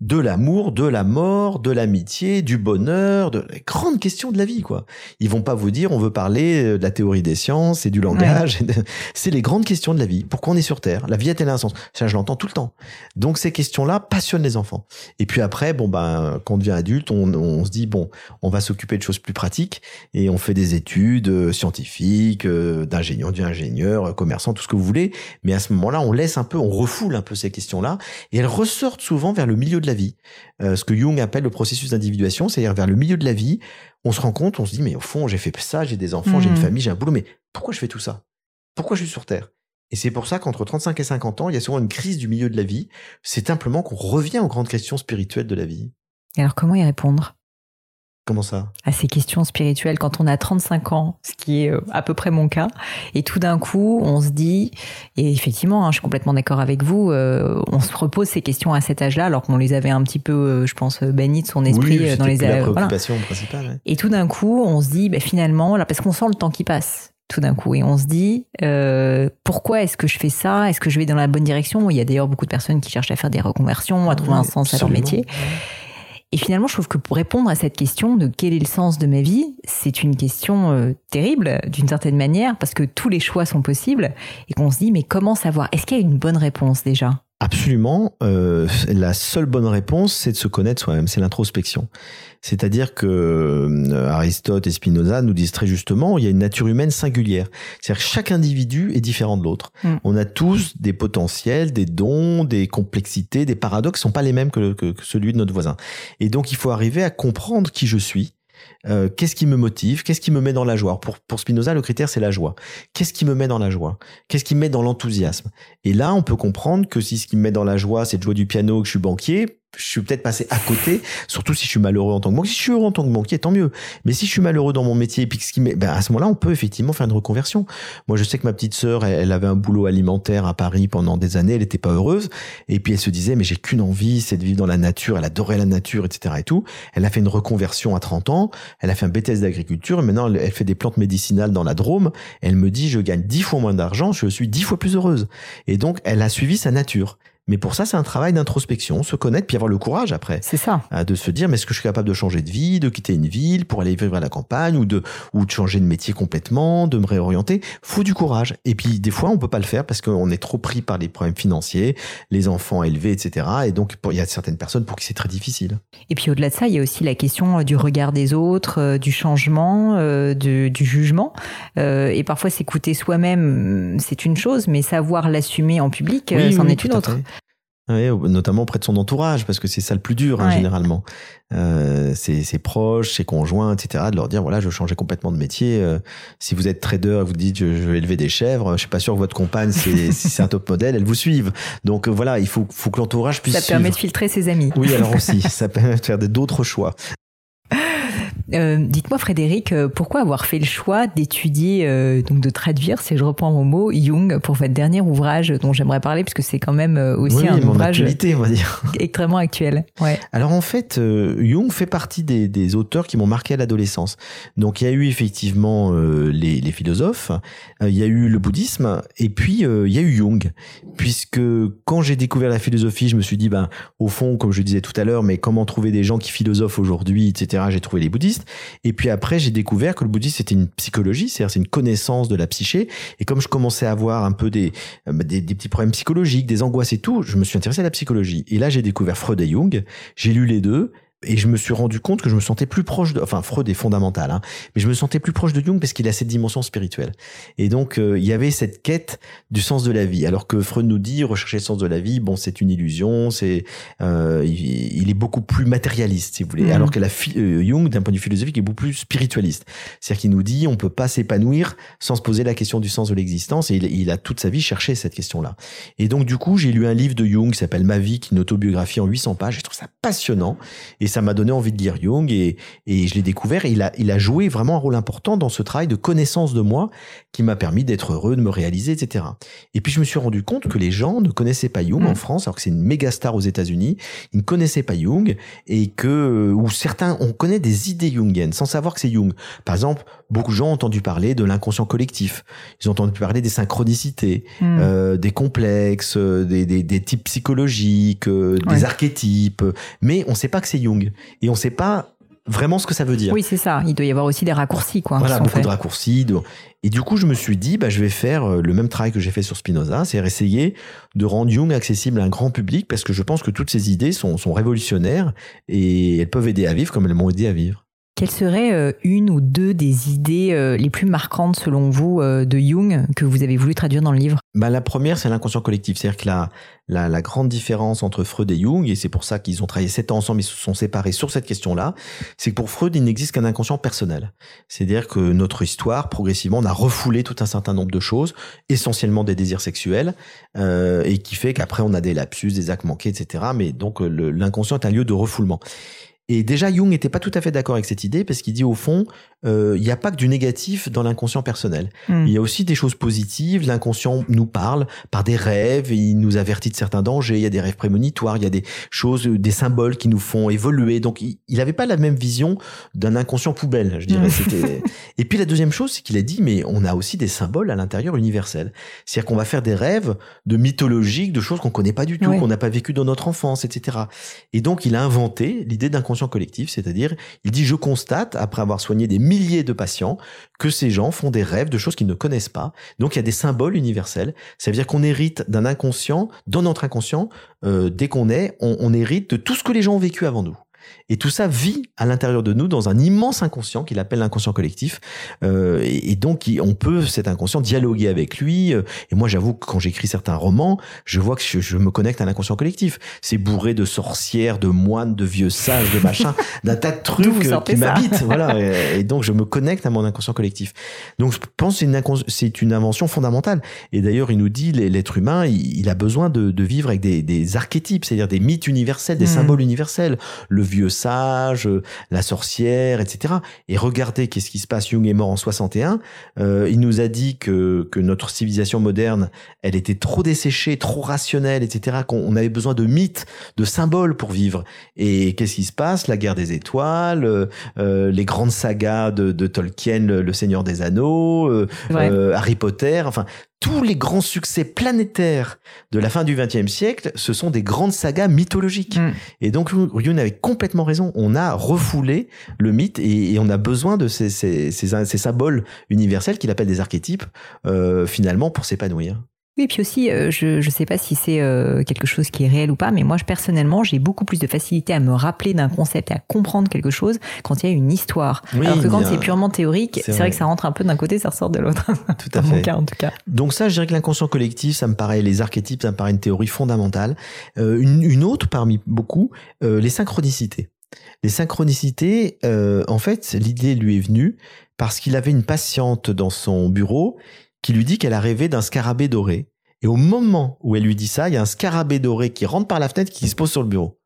De l'amour, de la mort, de l'amitié, du bonheur, de les grandes questions de la vie, quoi. Ils vont pas vous dire on veut parler euh, de la théorie des sciences et du langage. C'est les grandes questions de la vie. Pourquoi on est sur Terre? La vie a-t-elle un sens? Ça, je l'entends tout le temps. Donc ces questions-là passionnent les enfants. Et puis après, bon ben, quand on devient adulte, on, on se dit bon, on va s'occuper de choses plus pratiques et on fait des études euh, scientifiques, euh, d'ingénieur, d'ingénieur, commerçant, tout ce que vous voulez. Mais à ce moment-là, on laisse un peu, on refoule un peu ces questions-là et elles ressortent souvent vers le milieu de la vie. Euh, ce que Jung appelle le processus d'individuation, c'est-à-dire vers le milieu de la vie, on se rend compte, on se dit, mais au fond, j'ai fait ça, j'ai des enfants, j'ai une mmh. famille, j'ai un boulot, mais pourquoi je fais tout ça? Pourquoi je suis sur Terre? Et c'est pour ça qu'entre 35 et 50 ans, il y a souvent une crise du milieu de la vie. C'est simplement qu'on revient aux grandes questions spirituelles de la vie. Et alors, comment y répondre? Comment ça? À ces questions spirituelles quand on a 35 ans, ce qui est euh, à peu près mon cas. Et tout d'un coup, on se dit, et effectivement, hein, je suis complètement d'accord avec vous, euh, on se repose ces questions à cet âge-là, alors qu'on les avait un petit peu, euh, je pense, bannies de son esprit oui, dans les la préoccupation principale. Ouais. Et tout d'un coup, on se dit, bah, finalement, là, parce qu'on sent le temps qui passe tout d'un coup. Et on se dit, euh, pourquoi est-ce que je fais ça? Est-ce que je vais dans la bonne direction? Il y a d'ailleurs beaucoup de personnes qui cherchent à faire des reconversions, à trouver oui, un sens absolument. à leur métier. Et finalement, je trouve que pour répondre à cette question de quel est le sens de ma vie, c'est une question euh, terrible d'une certaine manière parce que tous les choix sont possibles et qu'on se dit mais comment savoir? Est-ce qu'il y a une bonne réponse déjà? Absolument. Euh, la seule bonne réponse, c'est de se connaître soi-même, c'est l'introspection. C'est-à-dire que euh, Aristote et Spinoza nous disent très justement, il y a une nature humaine singulière. C'est-à-dire que chaque individu est différent de l'autre. Mm. On a tous des potentiels, des dons, des complexités, des paradoxes qui sont pas les mêmes que, que, que celui de notre voisin. Et donc, il faut arriver à comprendre qui je suis, euh, qu'est-ce qui me motive, qu'est-ce qui me met dans la joie. Pour, pour Spinoza, le critère, c'est la joie. Qu'est-ce qui me met dans la joie? Qu'est-ce qui me met dans l'enthousiasme? Et là, on peut comprendre que si ce qui me met dans la joie, c'est de jouer du piano, que je suis banquier, je suis peut-être passé à côté, surtout si je suis malheureux en tant que banquier. Si je suis heureux en tant que banquier, tant mieux. Mais si je suis malheureux dans mon métier, puis ce qui ben à ce moment-là, on peut effectivement faire une reconversion. Moi, je sais que ma petite sœur, elle, elle, avait un boulot alimentaire à Paris pendant des années, elle n'était pas heureuse, et puis elle se disait, mais j'ai qu'une envie, c'est de vivre dans la nature. Elle adorait la nature, etc. et tout. Elle a fait une reconversion à 30 ans. Elle a fait un BTS d'agriculture. Et maintenant, elle fait des plantes médicinales dans la Drôme. Elle me dit, je gagne dix fois moins d'argent, je suis dix fois plus heureuse. Et donc, elle a suivi sa nature. Mais pour ça, c'est un travail d'introspection, se connaître, puis avoir le courage après. C'est ça. De se dire, mais est-ce que je suis capable de changer de vie, de quitter une ville pour aller vivre à la campagne, ou de, ou de changer de métier complètement, de me réorienter? Faut du courage. Et puis, des fois, on peut pas le faire parce qu'on est trop pris par les problèmes financiers, les enfants élevés, etc. Et donc, il y a certaines personnes pour qui c'est très difficile. Et puis, au-delà de ça, il y a aussi la question du regard des autres, euh, du changement, euh, du, du, jugement. Euh, et parfois, s'écouter soi-même, c'est une chose, mais savoir l'assumer en public, oui, c'en oui, est une autre. Oui, notamment auprès de son entourage, parce que c'est ça le plus dur, hein, généralement. Euh, ses, ses proches, ses conjoints, etc., de leur dire, voilà, je changer complètement de métier. Euh, si vous êtes trader et vous dites, je, je vais élever des chèvres, je suis pas sûr que votre compagne, c'est, si c'est un top modèle, elle vous suive. Donc euh, voilà, il faut, faut que l'entourage puisse Ça permet de filtrer ses amis. Oui, alors aussi, ça permet de faire d'autres choix. Euh, Dites-moi, Frédéric, euh, pourquoi avoir fait le choix d'étudier, euh, donc de traduire, si je reprends mon mot, Jung pour votre dernier ouvrage dont j'aimerais parler, puisque c'est quand même aussi oui, un ouvrage actualité, on va dire. extrêmement actuel. Ouais. Alors en fait, Jung fait partie des, des auteurs qui m'ont marqué à l'adolescence. Donc il y a eu effectivement les, les philosophes, il y a eu le bouddhisme, et puis il y a eu Jung. Puisque quand j'ai découvert la philosophie, je me suis dit, ben au fond, comme je disais tout à l'heure, mais comment trouver des gens qui philosophent aujourd'hui, etc. J'ai trouvé les bouddhistes. Et puis après, j'ai découvert que le bouddhisme c'était une psychologie, c'est-à-dire c'est une connaissance de la psyché. Et comme je commençais à avoir un peu des, euh, des, des petits problèmes psychologiques, des angoisses et tout, je me suis intéressé à la psychologie. Et là, j'ai découvert Freud et Jung. J'ai lu les deux. Et je me suis rendu compte que je me sentais plus proche de, enfin Freud est fondamental, hein, mais je me sentais plus proche de Jung parce qu'il a cette dimension spirituelle. Et donc euh, il y avait cette quête du sens de la vie, alors que Freud nous dit rechercher le sens de la vie, bon c'est une illusion, c'est, euh, il, il est beaucoup plus matérialiste si vous voulez, Mhm. alors que la euh, Jung d'un point de vue philosophique est beaucoup plus spiritualiste. C'est-à-dire qu'il nous dit on peut pas s'épanouir sans se poser la question du sens de l'existence, et il, il a toute sa vie cherché cette question-là. Et donc du coup j'ai lu un livre de Jung qui s'appelle Ma vie, qui est une autobiographie en 800 pages. Je trouve ça passionnant. Et ça m'a donné envie de lire Jung et, et je l'ai découvert. Et il a, il a joué vraiment un rôle important dans ce travail de connaissance de moi qui m'a permis d'être heureux, de me réaliser, etc. Et puis je me suis rendu compte que les gens ne connaissaient pas Jung Mm. en France, alors que c'est une méga star aux États-Unis. Ils ne connaissaient pas Jung et que, ou certains, on connaît des idées jungiennes sans savoir que c'est Jung. Par exemple, beaucoup de gens ont entendu parler de l'inconscient collectif. Ils ont entendu parler des synchronicités Hmm. euh, des complexes, euh, des, des, des types psychologiques, euh, des archétypes, mais on sait pas que c'est Jung et on sait pas vraiment ce que ça veut dire. Oui, c'est ça. Il doit y avoir aussi des raccourcis, quoi. Voilà, beaucoup de raccourcis. de- Et du coup, je me suis dit, bah, je vais faire euh, le même travail que j'ai fait sur Spinoza, c'est essayer de rendre Jung accessible à un grand public, parce que je pense que toutes ces idées sont, sont révolutionnaires et elles peuvent aider à vivre comme elles m'ont aidé à vivre. Quelles seraient euh, une ou deux des idées euh, les plus marquantes, selon vous, euh, de Jung que vous avez voulu traduire dans le livre? Bah, la première, c'est l'inconscient collectif. C'est-à-dire que la, la, la grande différence entre Freud et Jung, et c'est pour ça qu'ils ont travaillé sept ans ensemble, ils se sont séparés sur cette question-là, c'est que pour Freud, il n'existe qu'un inconscient personnel. C'est-à-dire que notre histoire, progressivement, on a refoulé tout un certain nombre de choses, essentiellement des désirs sexuels, euh, et qui fait qu'après, on a des lapsus, des actes manqués, etc. Mais donc, l'inconscient est un lieu de refoulement. Et déjà, Jung n'était pas tout à fait d'accord avec cette idée parce qu'il dit au fond, euh, il n'y a pas que du négatif dans l'inconscient personnel. Hmm. Il y a aussi des choses positives. L'inconscient nous parle par des rêves, il nous avertit de certains dangers. Il y a des rêves prémonitoires, il y a des choses, des symboles qui nous font évoluer. Donc, il n'avait pas la même vision d'un inconscient poubelle, je dirais. Hmm. Et puis la deuxième chose, c'est qu'il a dit, mais on a aussi des symboles à l'intérieur universels. C'est-à-dire qu'on va faire des rêves de mythologiques, de choses qu'on connaît pas du tout, qu'on n'a pas vécu dans notre enfance, etc. Et donc, il a inventé l'idée d'inconscient collectif, c'est-à-dire, il dit, je constate, après avoir soigné des milliers de patients, que ces gens font des rêves de choses qu'ils ne connaissent pas. Donc, il y a des symboles universels. Ça veut dire qu'on hérite d'un inconscient, dans notre inconscient, euh, dès qu'on est, on, on hérite de tout ce que les gens ont vécu avant nous. Et tout ça vit à l'intérieur de nous dans un immense inconscient qu'il appelle l'inconscient collectif. Euh, et, et donc, on peut, cet inconscient, dialoguer avec lui. Euh, Et moi, j'avoue que quand j'écris certains romans, je vois que je, je me connecte à l'inconscient collectif. C'est bourré de sorcières, de moines, de vieux sages, de machins, d'un tas de trucs euh, qui m'habitent. Voilà. Et, et donc, je me connecte à mon inconscient collectif. Donc, je pense que c'est une, invention fondamentale. Et d'ailleurs, il nous dit, l'être humain, il, il a besoin de, de vivre avec des, des archétypes, c'est-à-dire des mythes universels, des Mhm. symboles universels. Le vieux sage, euh, la sorcière, etc. Et regardez qu'est-ce qui se passe. Jung est mort en 61. Euh, il nous a dit que, que notre civilisation moderne, elle était trop desséchée, trop rationnelle, etc. Qu'on on avait besoin de mythes, de symboles pour vivre. Et qu'est-ce qui se passe? La guerre des étoiles, euh, les grandes sagas de, de Tolkien, le, le Seigneur des Anneaux, euh, Harry Potter, enfin tous les grands succès planétaires de la fin du XXe siècle, ce sont des grandes sagas mythologiques. Mm. Et donc Jung avait complètement raison. On a refoulé le mythe et, et on a besoin de ces, ces, ces, ces symboles universels qu'il appelle des archétypes euh, finalement pour s'épanouir. Oui, puis aussi, euh, je ne sais pas si c'est euh, quelque chose qui est réel ou pas, mais moi, je, personnellement, j'ai beaucoup plus de facilité à me rappeler d'un concept et à comprendre quelque chose quand il y a une histoire. Oui, Alors que quand c'est purement théorique, C'est vrai. vrai. que ça rentre un peu d'un côté, ça ressort de l'autre. Tout à Dans mon fait. cas, en tout cas. Donc ça, je dirais que l'inconscient collectif, ça me paraît, les archétypes, ça me paraît une théorie fondamentale. Euh, une, une autre parmi beaucoup, euh, les synchronicités. Les synchronicités, euh, en fait, l'idée lui est venue parce qu'il avait une patiente dans son bureau qui lui dit qu'elle a rêvé d'un scarabée doré. Et au moment où elle lui dit ça, il y a un scarabée doré qui rentre par la fenêtre qui se pose sur le bureau.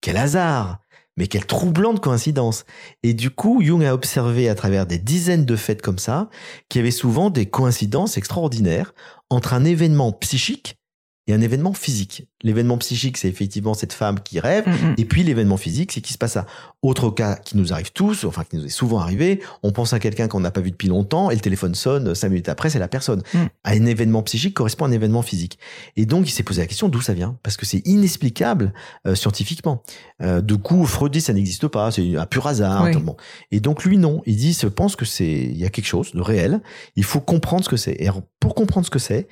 Quel hasard Mais quelle troublante coïncidence Et du coup, Jung a observé à travers des dizaines de faits comme ça qu'il y avait souvent des coïncidences extraordinaires entre un événement psychique et un événement physique. L'événement psychique, c'est effectivement cette femme qui rêve, Mm, mm. et puis l'événement physique, c'est qu'il se passe ça. Autre cas qui nous arrive tous, enfin qui nous est souvent arrivé, on pense à quelqu'un qu'on n'a pas vu depuis longtemps, et le téléphone sonne, cinq minutes après, c'est la personne. Mm. À un événement psychique correspond à un événement physique. Et donc, il s'est posé la question d'où ça vient, parce que c'est inexplicable euh, scientifiquement. Euh, du coup, Freud dit ça n'existe pas, c'est un pur hasard. Oui. Bon. Et donc lui non, il dit, je pense que c'est, il y a quelque chose de réel. Il faut comprendre ce que c'est. Et pour comprendre ce que c'est,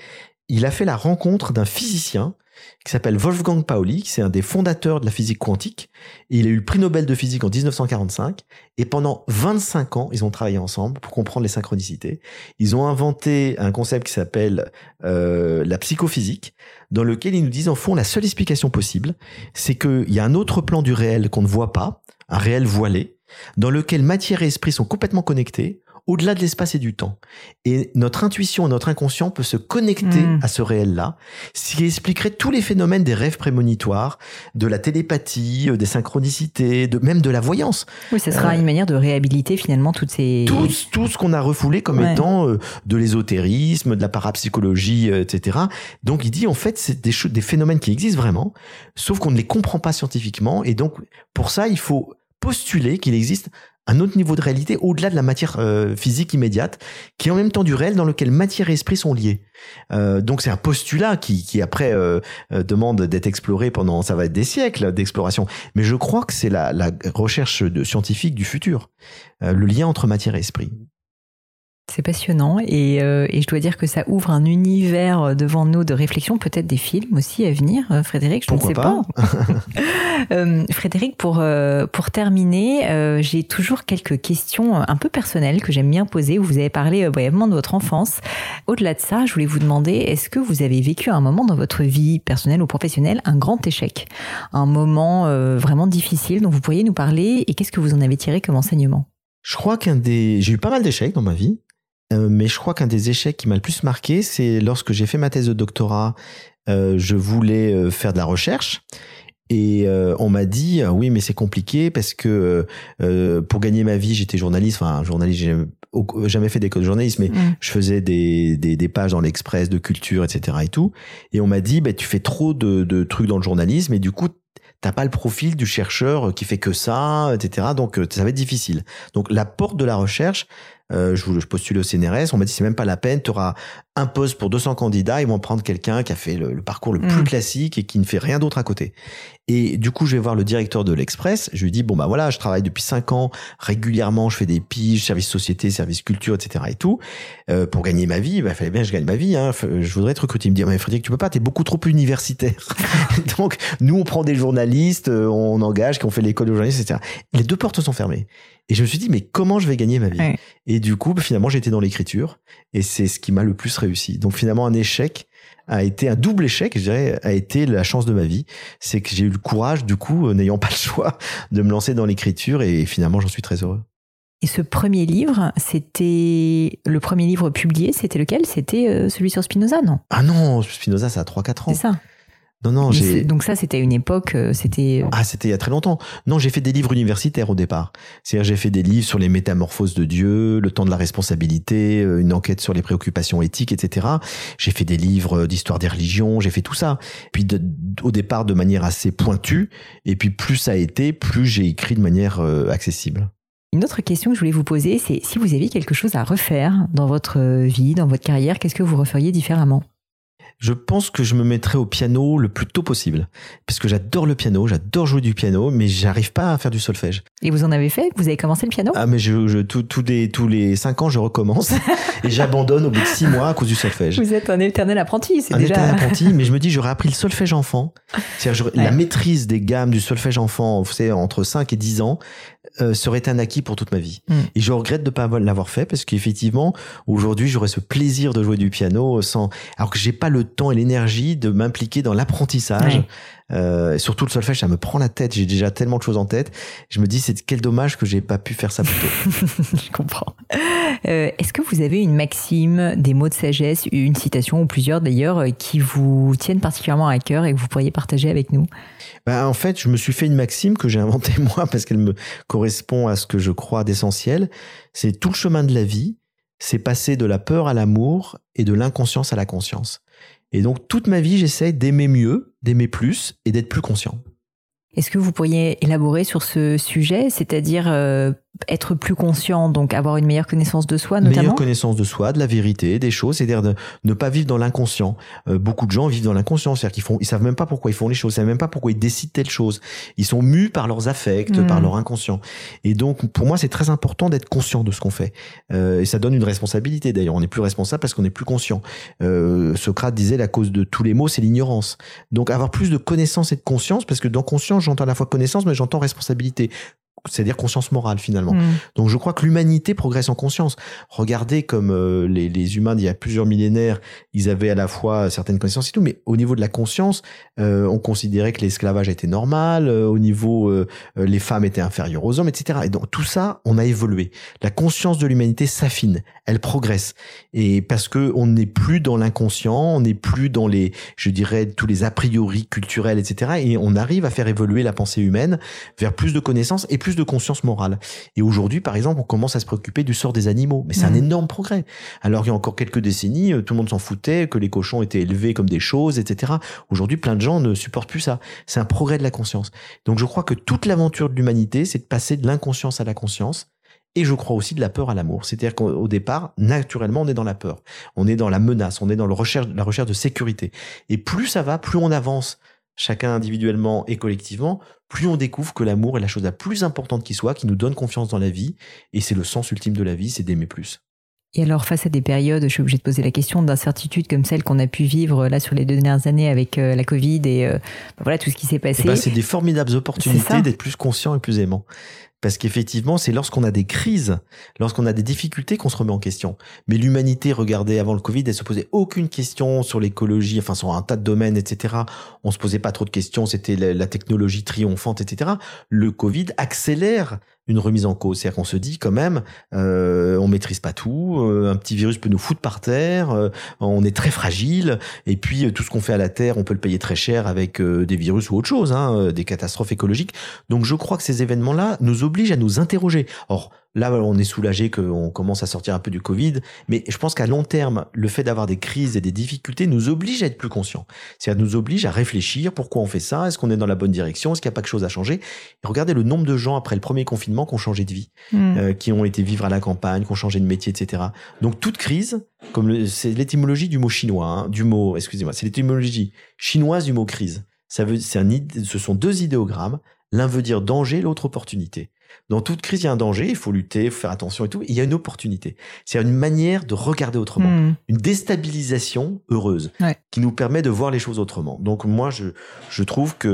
il a fait la rencontre d'un physicien qui s'appelle Wolfgang Pauli, qui c'est un des fondateurs de la physique quantique. Et il a eu le prix Nobel de physique en 1945. Et pendant 25 ans, ils ont travaillé ensemble pour comprendre les synchronicités. Ils ont inventé un concept qui s'appelle euh, la psychophysique, dans lequel ils nous disent en fond la seule explication possible, c'est qu'il y a un autre plan du réel qu'on ne voit pas, un réel voilé, dans lequel matière et esprit sont complètement connectés, au-delà de l'espace et du temps. Et notre intuition, notre inconscient peut se connecter Mm. à ce réel-là, ce qui expliquerait tous les phénomènes des rêves prémonitoires, de la télépathie, euh, des synchronicités, de, même de la voyance. Oui, ça sera Euh, une manière de réhabiliter finalement toutes ces. Tout, tout ce qu'on a refoulé comme Ouais. étant euh, de l'ésotérisme, de la parapsychologie, euh, etc. Donc il dit en fait c'est des, des phénomènes qui existent vraiment, sauf qu'on ne les comprend pas scientifiquement. Et donc pour ça il faut postuler qu'il existe un autre niveau de réalité au-delà de la matière euh, physique immédiate, qui est en même temps du réel dans lequel matière et esprit sont liés. Euh, donc c'est un postulat qui, qui après euh, euh, demande d'être exploré pendant, ça va être des siècles d'exploration. Mais je crois que c'est la, la recherche de, scientifique du futur, euh, le lien entre matière et esprit. C'est passionnant et, euh, et je dois dire que ça ouvre un univers devant nous de réflexion, peut-être des films aussi à venir, euh, Frédéric, je Pourquoi ne sais pas, pas. Euh, Frédéric, pour, euh, pour terminer, euh, j'ai toujours quelques questions un peu personnelles que j'aime bien poser. Vous avez parlé euh, brièvement de votre enfance. Au-delà de ça, je voulais vous demander, est-ce que vous avez vécu à un moment dans votre vie personnelle ou professionnelle un grand échec? Un moment euh, vraiment difficile dont vous pourriez nous parler et qu'est-ce que vous en avez tiré comme enseignement? Je crois qu'un des, j'ai eu pas mal d'échecs dans ma vie, euh, mais je crois qu'un des échecs qui m'a le plus marqué, c'est lorsque j'ai fait ma thèse de doctorat, euh, je voulais euh, faire de la recherche Et euh, on m'a dit oui mais c'est compliqué parce que euh, pour gagner ma vie j'étais journaliste, enfin journaliste j'ai jamais fait d'école de journalisme mais je faisais des, des, des pages dans l'Express de culture etc et tout. Et on m'a dit bah, tu fais trop de, de trucs dans le journalisme et du coup t'as pas le profil du chercheur qui fait que ça etc. Donc euh, ça va être difficile. Donc la porte de la recherche euh, je, je postule au CNRS, on m'a dit c'est même pas la peine, tu auras un poste pour 200 candidats, ils vont prendre quelqu'un qui a fait le, le parcours le plus Mm. classique et qui ne fait rien d'autre à côté. Et du coup, je vais voir le directeur de l'Express, je lui dis bon bah voilà, je travaille depuis 5 ans, régulièrement, je fais des piges, service société, service culture, etc. et tout. Euh, pour gagner ma vie, il bah, fallait bien que je gagne ma vie. Hein. Je voudrais être recruté. Il me dit mais Frédéric, tu peux pas, t'es beaucoup trop universitaire. Donc nous, on prend des journalistes, euh, on engage, qui ont fait l'école de journalisme, etc. Les deux portes sont fermées. Et je me suis dit mais comment je vais gagner ma vie? Ouais. et du coup, bah, finalement, j'étais dans l'écriture et c'est ce qui m'a le plus réussi. Donc finalement, un échec a été un double échec, je dirais, a été la chance de ma vie. C'est que j'ai eu le courage, du coup, euh, n'ayant pas le choix, de me lancer dans l'écriture et finalement, j'en suis très heureux. Et ce premier livre, c'était le premier livre publié, c'était lequel? C'était euh, celui sur Spinoza, non? Ah non, Spinoza, ça a 3-4 ans. C'est ça. Non, non, j'ai. Donc ça, c'était une époque, euh, c'était... Ah, c'était il y a très longtemps. Non, j'ai fait des livres universitaires au départ. C'est-à-dire, j'ai fait des livres sur les métamorphoses de Dieu, le temps de la responsabilité, euh, une enquête sur les préoccupations éthiques, etc. J'ai fait des livres d'histoire des religions, j'ai fait tout ça. Puis, de- au départ, de manière assez pointue. Et puis, plus ça a été, plus j'ai écrit de manière euh, accessible. Une autre question que je voulais vous poser, c'est si vous aviez quelque chose à refaire dans votre vie, dans votre carrière, qu'est-ce que vous referiez différemment? Je pense que je me mettrai au piano le plus tôt possible. Parce que j'adore le piano, j'adore jouer du piano, mais j'arrive pas à faire du solfège. Et vous en avez fait? Vous avez commencé le piano? Ah, mais je, je, tout- tous les, tous les cinq ans, je recommence. et j'abandonne au bout de six mois à cause du solfège. Vous êtes un éternel apprenti, c'est un déjà... éternel apprenti, mais je me dis, j'aurais appris le solfège enfant. C'est-à-dire, la maîtrise des gammes du solfège enfant, vous savez, entre 5 et 10 ans, euh, serait un acquis pour toute ma vie. Mm. Et je regrette de ne pas avoir- l'avoir fait parce qu'effectivement, aujourd'hui, j'aurais ce plaisir de jouer du piano sans, alors que j'ai pas le temps et l'énergie de m'impliquer dans l'apprentissage. Ouais. Euh, surtout le solfège, ça me prend la tête. J'ai déjà tellement de choses en tête. Je me dis, c'est quel dommage que j'ai pas pu faire ça plus tôt. Je comprends. Euh, Est-ce que vous avez une maxime, des mots de sagesse, une citation ou plusieurs d'ailleurs, euh, qui vous tiennent particulièrement à cœur et que vous pourriez partager avec nous? Bah, en fait, je me suis fait une maxime que j'ai inventée moi parce qu'elle me correspond à ce que je crois d'essentiel. C'est tout le chemin de la vie, c'est passer de la peur à l'amour et de l'inconscience à la conscience. Et donc, toute ma vie, j'essaie d'aimer mieux, d'aimer plus et d'être plus conscient. Est-ce que vous pourriez élaborer sur ce sujet, c'est-à-dire euh, être plus conscient, donc avoir une meilleure connaissance de soi notamment Meilleure connaissance de soi, de la vérité, des choses, c'est-à-dire de ne pas vivre dans l'inconscient. Euh, beaucoup de gens vivent dans l'inconscient, c'est-à-dire qu'ils font, ils savent même pas pourquoi ils font les choses, ils savent même pas pourquoi ils décident telle chose. Ils sont mus par leurs affects, Mm. par leur inconscient. Et donc, pour moi, c'est très important d'être conscient de ce qu'on fait. Euh, et ça donne une responsabilité. D'ailleurs, on n'est plus responsable parce qu'on n'est plus conscient. Euh, Socrate disait la cause de tous les maux, c'est l'ignorance. Donc, avoir plus de connaissance et de conscience, parce que dans conscience, j'entends à la fois connaissance, mais j'entends responsabilité. C'est-à-dire conscience morale finalement. Hmm. Donc je crois que l'humanité progresse en conscience. Regardez comme euh, les, les humains d'il y a plusieurs millénaires, ils avaient à la fois certaines connaissances et tout, mais au niveau de la conscience, euh, on considérait que l'esclavage était normal, euh, au niveau les femmes étaient inférieures aux hommes, etc. Et donc tout ça, on a évolué. La conscience de l'humanité s'affine, elle progresse, et parce que on n'est plus dans l'inconscient, on n'est plus dans les, je dirais, tous les a priori culturels, etc. Et on arrive à faire évoluer la pensée humaine vers plus de connaissances et plus de conscience morale. Et aujourd'hui, par exemple, on commence à se préoccuper du sort des animaux. Mais c'est un Mhm. énorme progrès. Alors, il y a encore quelques décennies, euh, tout le monde s'en foutait, que les cochons étaient élevés comme des choses, etc. Aujourd'hui, plein de gens ne supportent plus ça. C'est un progrès de la conscience. Donc, je crois que toute l'aventure de l'humanité, c'est de passer de l'inconscience à la conscience. Et je crois aussi de la peur à l'amour. C'est-à-dire qu'au au départ, naturellement, on est dans la peur. On est dans la menace. On est dans le recherche, la recherche de sécurité. Et plus ça va, plus on avance, chacun individuellement et collectivement, plus on découvre que l'amour est la chose la plus importante qui soit, qui nous donne confiance dans la vie. Et c'est le sens ultime de la vie, c'est d'aimer plus. Et alors, face à des périodes, je suis obligée de poser la question d'incertitude comme celle qu'on a pu vivre là sur les deux dernières années avec euh, la Covid et euh, ben voilà tout ce qui s'est passé. Eh ben, c'est des formidables opportunités d'être plus conscient et plus aimant. Parce qu'effectivement, c'est lorsqu'on a des crises, lorsqu'on a des difficultés qu'on se remet en question. Mais l'humanité, regardez, avant le Covid, elle se posait aucune question sur l'écologie, enfin sur un tas de domaines, etc. On se posait pas trop de questions, c'était la, la technologie triomphante, etc. Le Covid accélère une remise en cause. C'est-à-dire qu'on se dit quand même, euh, on maîtrise pas tout, euh, un petit virus peut nous foutre par terre, euh, on est très fragile, et puis euh, tout ce qu'on fait à la Terre, on peut le payer très cher avec des virus ou autre chose, hein, des catastrophes écologiques. Donc je crois que ces événements-là nous obligent à nous interroger. Or, Là, on est soulagé qu'on commence à sortir un peu du Covid, mais je pense qu'à long terme, le fait d'avoir des crises et des difficultés nous oblige à être plus conscients. C'est-à-dire nous oblige à réfléchir pourquoi on fait ça, est-ce qu'on est dans la bonne direction, est-ce qu'il n'y a pas que chose à changer? Et regardez le nombre de gens après le premier confinement qui ont changé de vie, hmm. euh, qui ont été vivre à la campagne, qui ont changé de métier, etc. Donc toute crise, comme c'est l'étymologie du mot chinois, hein, du mot, excusez-moi, c'est l'étymologie chinoise du mot crise. Ça veut, c'est un, ce sont deux idéogrammes. L'un veut dire danger, l'autre opportunité. Dans toute crise, il y a un danger, il faut lutter, il faut faire attention et tout. il y a une opportunité. C'est une manière de regarder autrement, hmm. une déstabilisation heureuse qui nous permet de voir les choses autrement. Donc moi, je, je trouve que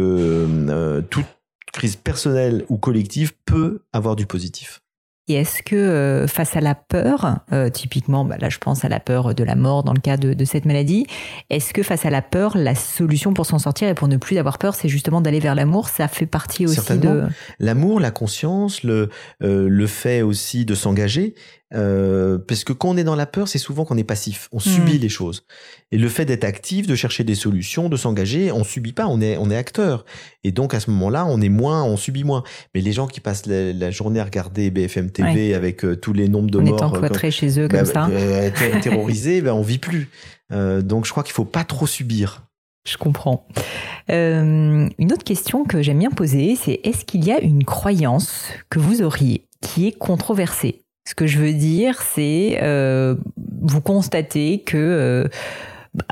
euh, toute crise personnelle ou collective peut avoir du positif. Et est-ce que euh, face à la peur, euh, typiquement, bah là je pense à la peur de la mort dans le cas de, cette maladie, est-ce que face à la peur, la solution pour s'en sortir et pour ne plus avoir peur, c'est justement d'aller vers l'amour? Ça fait partie aussi de... L'amour, la conscience, le, euh, le fait aussi de s'engager. Euh, parce que quand on est dans la peur, c'est souvent qu'on est passif, on subit hmm. les choses. Et le fait d'être actif, de chercher des solutions, de s'engager, on subit pas, on est on est acteur. Et donc à ce moment-là, on est moins, on subit moins. Mais les gens qui passent la, journée à regarder BFM TV avec euh, tous les nombres de morts, étant cloîtrés chez eux comme bah, ça, euh, terrorisés, ben on vit plus. donc je crois qu'il faut pas trop subir. Je comprends. une autre question que j'aime bien poser, c'est est-ce qu'il y a une croyance que vous auriez qui est controversée? Ce que je veux dire, c'est euh, vous constatez que euh,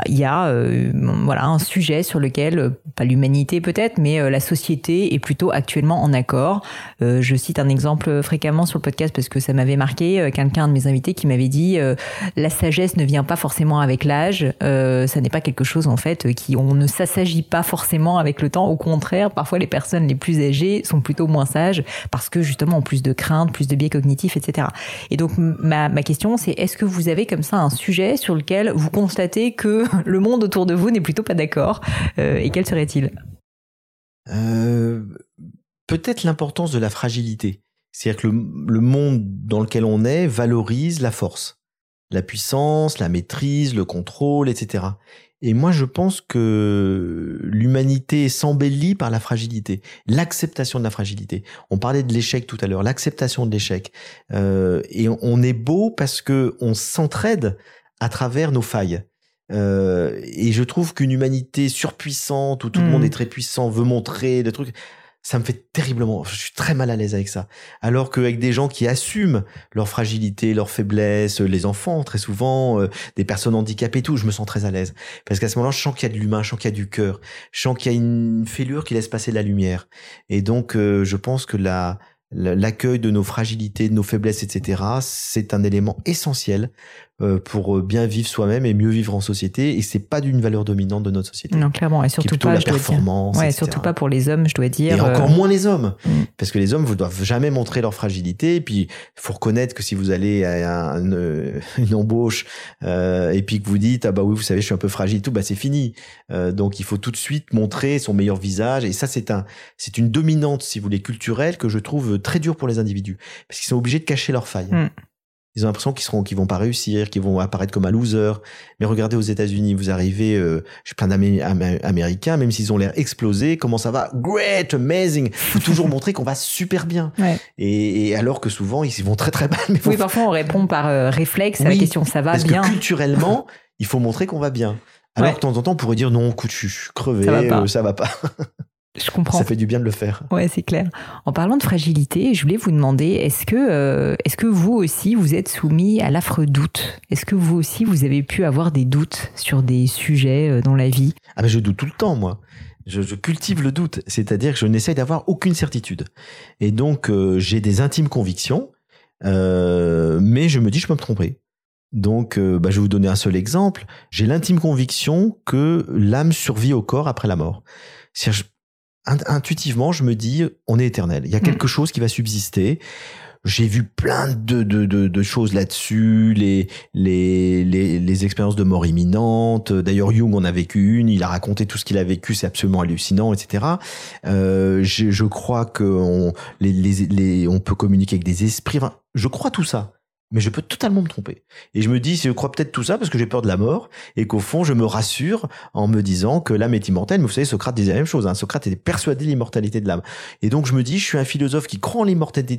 il y a euh, voilà un sujet sur lequel euh, pas l'humanité peut-être mais euh, la société est plutôt actuellement en accord. Je cite un exemple fréquemment sur le podcast parce que ça m'avait marqué quelqu'un de mes invités qui m'avait dit la sagesse ne vient pas forcément avec l'âge. Ça n'est pas quelque chose en fait qui on ne s'assagit pas forcément avec le temps. Au contraire parfois les personnes les plus âgées sont plutôt moins sages parce que justement ont plus de craintes plus de biais cognitifs etc et donc ma, ma question c'est est-ce que vous avez comme ça un sujet sur lequel vous constatez que le monde autour de vous n'est plutôt pas d'accord. Euh, et quel serait-il? Euh, Peut-être l'importance de la fragilité. C'est-à-dire que le, monde dans lequel on est valorise la force, la puissance, la maîtrise, le contrôle, etc. Et moi, je pense que l'humanité s'embellit par la fragilité, l'acceptation de la fragilité. On parlait de l'échec tout à l'heure, l'acceptation de l'échec. Euh, et on est beau parce que on s'entraide à travers nos failles. Euh, et je trouve qu'une humanité surpuissante où tout le monde hmm. est très puissant veut montrer des trucs, ça me fait terriblement. Je suis très mal à l'aise avec ça. Alors qu'avec des gens qui assument leur fragilité, leur faiblesse, les enfants très souvent, euh, des personnes handicapées, et tout, je me sens très à l'aise parce qu'à ce moment-là, je sens qu'il y a de l'humain, je sens qu'il y a du cœur, je sens qu'il y a une fêlure qui laisse passer la lumière. Et donc, euh, je pense que la l'accueil de nos fragilités, de nos faiblesses, etc., c'est un élément essentiel pour euh, bien vivre soi-même et mieux vivre en société. Et c'est pas d'une valeur dominante de notre société. Non, clairement, et surtout pas la performance. Ouais, surtout pas pour les hommes, je dois dire. Et encore euh, moins les hommes, mm. parce que les hommes, vous doivent jamais montrer leur fragilité. Et puis, il faut reconnaître que si vous allez à une, une embauche euh, et puis que vous dites ah bah oui, vous savez, je suis un peu fragile, tout, bah c'est fini. Euh, donc, il faut tout de suite montrer son meilleur visage. Et ça, c'est un, c'est une dominante, si vous voulez, culturelle que je trouve très dure pour les individus, parce qu'ils sont obligés de cacher leurs failles. Mm. Ils ont l'impression qu'ils seront, qu'ils vont pas réussir, qu'ils vont apparaître comme un loser. Mais regardez aux États-Unis, vous arrivez, euh, j'ai plein d'Américains, même s'ils ont l'air explosés, comment ça va? Great, amazing. Faut toujours montrer qu'on va super bien. Et, alors que souvent ils vont très très mal. Mais Oui, parfois on répond par euh, réflexe à la question ça va bien. Parce que culturellement, il faut montrer qu'on va bien. Alors que de temps en temps, on pourrait dire non, écoute, je suis crevé, ça va pas. Euh, ça va pas. Je comprends. Ça fait du bien de le faire. Ouais, c'est clair. En parlant de fragilité, je voulais vous demander, est-ce que, euh, est-ce que vous aussi, vous êtes soumis à l'affreux doute? Est-ce que vous aussi, vous avez pu avoir des doutes sur des sujets euh, dans la vie? Ah mais je doute tout le temps, moi. Je, je cultive le doute, c'est-à-dire que je n'essaye d'avoir aucune certitude. Et donc, euh, j'ai des intimes convictions, mais je me dis, je peux me tromper. Donc, bah, je vais vous donner un seul exemple. J'ai l'intime conviction que l'âme survit au corps après la mort intuitivement, je me dis, on est éternel. Il y a mm. quelque chose qui va subsister. j'ai vu plein de, de, de, de choses là-dessus, les, les, les, les, expériences de mort imminente. D'ailleurs, Jung en a vécu une, il a raconté tout ce qu'il a vécu, c'est absolument hallucinant, etc. Euh, je, je, crois qu'on les, les, les, on peut communiquer avec des esprits. Enfin, je crois tout ça mais je peux totalement me tromper. Et je me dis, je crois peut-être tout ça parce que j'ai peur de la mort et qu'au fond, je me rassure en me disant que l'âme est immortelle. Mais vous savez, Socrate disait la même chose. Hein. Socrate était persuadé de l'immortalité de l'âme. Et donc, je me dis, je suis un philosophe qui croit en l'immortalité,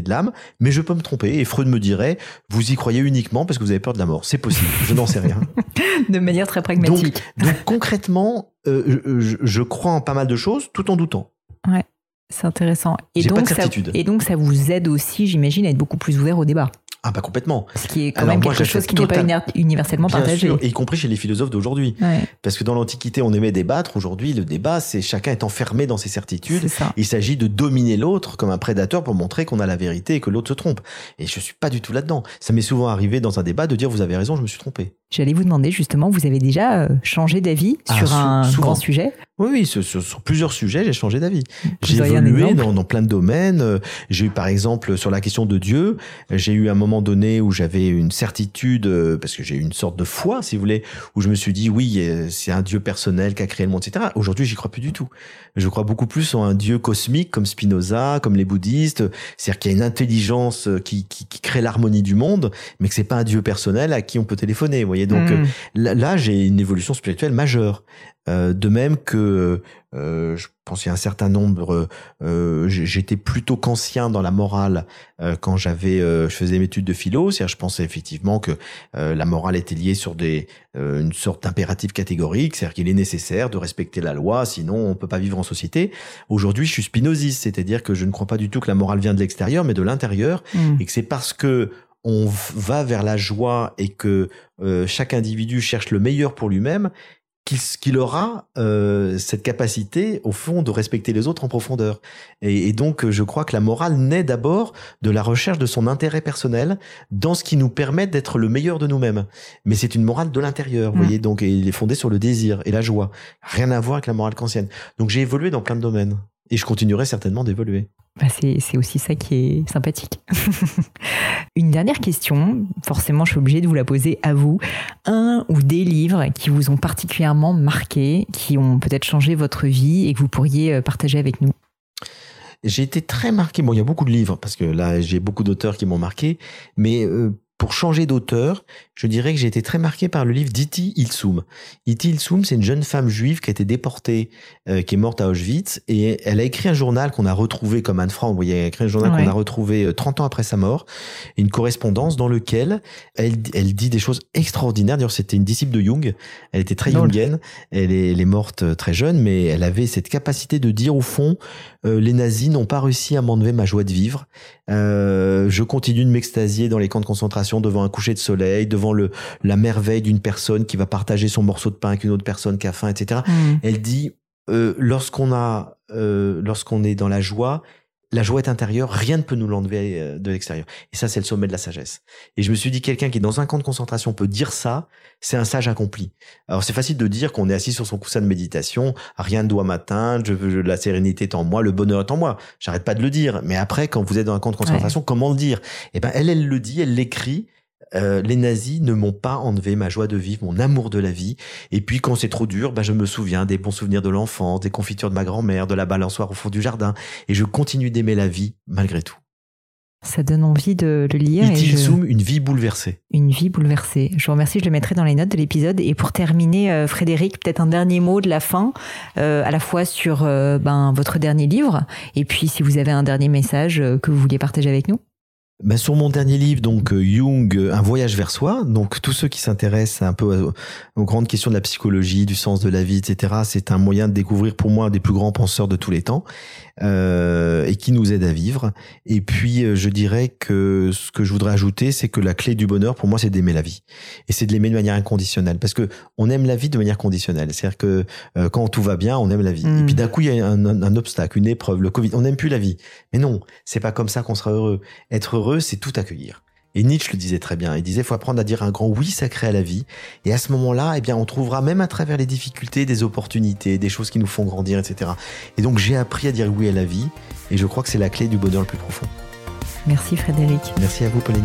de l'âme, mais je peux me tromper. Et Freud me dirait, vous y croyez uniquement parce que vous avez peur de la mort. C'est possible. Je n'en sais rien. de manière très pragmatique. Donc, concrètement, euh, je, je crois en pas mal de choses tout en doutant. Ouais. C'est intéressant. Et donc, ça, et donc, ça vous aide aussi, j'imagine, à être beaucoup plus ouvert au débat. Ah bah complètement. Ce qui est quand même quelque chose qui n'est pas universellement Bien partagé. Sûr, y compris chez les philosophes d'aujourd'hui. Parce que dans l'Antiquité, on aimait débattre. Aujourd'hui, le débat, c'est chacun est enfermé dans ses certitudes. Il s'agit de dominer l'autre comme un prédateur pour montrer qu'on a la vérité et que l'autre se trompe. Et je suis pas du tout là-dedans. Ça m'est souvent arrivé dans un débat de dire vous avez raison, je me suis trompé. J'allais vous demander justement, vous avez déjà euh, changé d'avis ah, sur un grand sujet? Oui, oui sur, sur, plusieurs sujets, j'ai changé d'avis. J'ai évolué dans, dans, plein de domaines. Euh, j'ai eu par exemple sur la question de Dieu, j'ai eu un moment donné où j'avais une certitude, euh, parce que j'ai eu une sorte de foi, si vous voulez, où je me suis dit oui, c'est un Dieu personnel qui a créé le monde, etc. Aujourd'hui, j'y crois plus du tout. Je crois beaucoup plus en un Dieu cosmique comme Spinoza, comme les bouddhistes, c'est-à-dire qu'il y a une intelligence qui, qui, qui crée l'harmonie du monde, mais que c'est pas un Dieu personnel à qui on peut téléphoner. Vous voyez donc hmm. euh, là, j'ai une évolution spirituelle majeure. Euh, de même que euh, je pense qu'il y a un certain nombre, j'étais plutôt conscient dans la morale quand j'avais, je faisais mes études de philo. C'est-à-dire, je pensais effectivement que la morale était liée sur des une sorte d'impératif catégorique, c'est-à-dire qu'il est nécessaire de respecter la loi, sinon on peut pas vivre en société. Aujourd'hui, je suis spinoziste, c'est-à-dire que je ne crois pas du tout que la morale vient de l'extérieur, mais de l'intérieur, hmm. et que c'est parce que on va vers la joie et que euh, chaque individu cherche le meilleur pour lui-même, qu'il aura euh, cette capacité, au fond, de respecter les autres en profondeur. Et, donc, je crois que la morale naît d'abord de la recherche de son intérêt personnel dans ce qui nous permet d'être le meilleur de nous-mêmes. Mais c'est une morale de l'intérieur, vous mmh. voyez, donc il est fondé sur le désir et la joie. Rien à voir avec la morale kantienne. Donc j'ai évolué dans plein de domaines. Et je continuerai certainement d'évoluer. Bah, c'est aussi ça qui est sympathique. Une dernière question, forcément je suis obligée de vous la poser à vous. Un ou des livres qui vous ont particulièrement marqué, qui ont peut-être changé votre vie et que vous pourriez euh, partager avec nous? J'ai été très marqué. Bon, il y a beaucoup de livres parce que là, j'ai beaucoup d'auteurs qui m'ont marqué, mais euh, pour changer d'auteur, je dirais que j'ai été très marqué par le livre d'Iti Ilsum. Iti Ilsum, c'est une jeune femme juive qui a été déportée, euh, qui est morte à Auschwitz, et elle a écrit un journal qu'on a retrouvé comme Anne Frank, vous voyez, elle a écrit un journal qu'on a retrouvé 30 euh, ans après sa mort, une correspondance dans lequel elle, elle dit des choses extraordinaires. D'ailleurs, c'était une disciple de Jung, elle était très jungienne, elle est, elle est morte euh, très jeune, mais elle avait cette capacité de dire au fond, les nazis n'ont pas réussi à m'enlever ma joie de vivre. Je continue de m'extasier dans les camps de concentration devant un coucher de soleil, devant le, la merveille d'une personne qui va partager son morceau de pain avec une autre personne qui a faim, etc. Mm. Elle dit, euh, lorsqu'on a, euh, lorsqu'on est dans la joie, la joie est intérieure, rien ne peut nous l'enlever euh, de l'extérieur. Et ça, c'est le sommet de la sagesse. Et je me suis dit, quelqu'un qui est dans un camp de concentration peut dire ça, c'est un sage accompli. Alors c'est facile de dire qu'on est assis sur son coussin de méditation, rien ne doit m'atteindre, je veux la sérénité est en moi, le bonheur est en moi. J'arrête pas de le dire. Mais après, quand vous êtes dans un camp de concentration, comment le dire? Eh ben, elle, elle le dit, elle l'écrit. Euh, les nazis ne m'ont pas enlevé ma joie de vivre, mon amour de la vie. Et puis quand c'est trop dur, ben, je me souviens des bons souvenirs de l'enfance, des confitures de ma grand-mère, de la balançoire au fond du jardin. Et je continue d'aimer la vie malgré tout. Ça donne envie de le lire. Et je... une vie bouleversée. Une vie bouleversée. Je vous remercie, je le mettrai dans les notes de l'épisode. Et pour terminer, euh, Frédéric, peut-être un dernier mot de la fin, euh, à la fois sur ben, votre dernier livre, et puis si vous avez un dernier message que vous vouliez partager avec nous. Ben sur mon dernier livre, donc euh, Jung, euh, un voyage vers soi. Donc tous ceux qui s'intéressent un peu aux, grandes questions de la psychologie, du sens de la vie, etc. C'est un moyen de découvrir pour moi des plus grands penseurs de tous les temps euh, et qui nous aide à vivre. Et puis euh, je dirais que ce que je voudrais ajouter, c'est que la clé du bonheur pour moi, c'est d'aimer la vie et c'est de l'aimer de manière inconditionnelle parce que on aime la vie de manière conditionnelle. C'est-à-dire que quand tout va bien, on aime la vie. Et hmm. puis d'un coup, il y a un, un, un, obstacle, une épreuve, le Covid, on n'aime plus la vie. Mais non, c'est pas comme ça qu'on sera heureux. Être heureux c'est tout accueillir. Et Nietzsche le disait très bien. Il disait, faut apprendre à dire un grand oui sacré à la vie. Et à ce moment-là, eh bien, on trouvera même à travers les difficultés des opportunités, des choses qui nous font grandir, etc. Et donc, j'ai appris à dire oui à la vie. Et je crois que c'est la clé du bonheur le plus profond. Merci Frédéric. Merci à vous Pauline.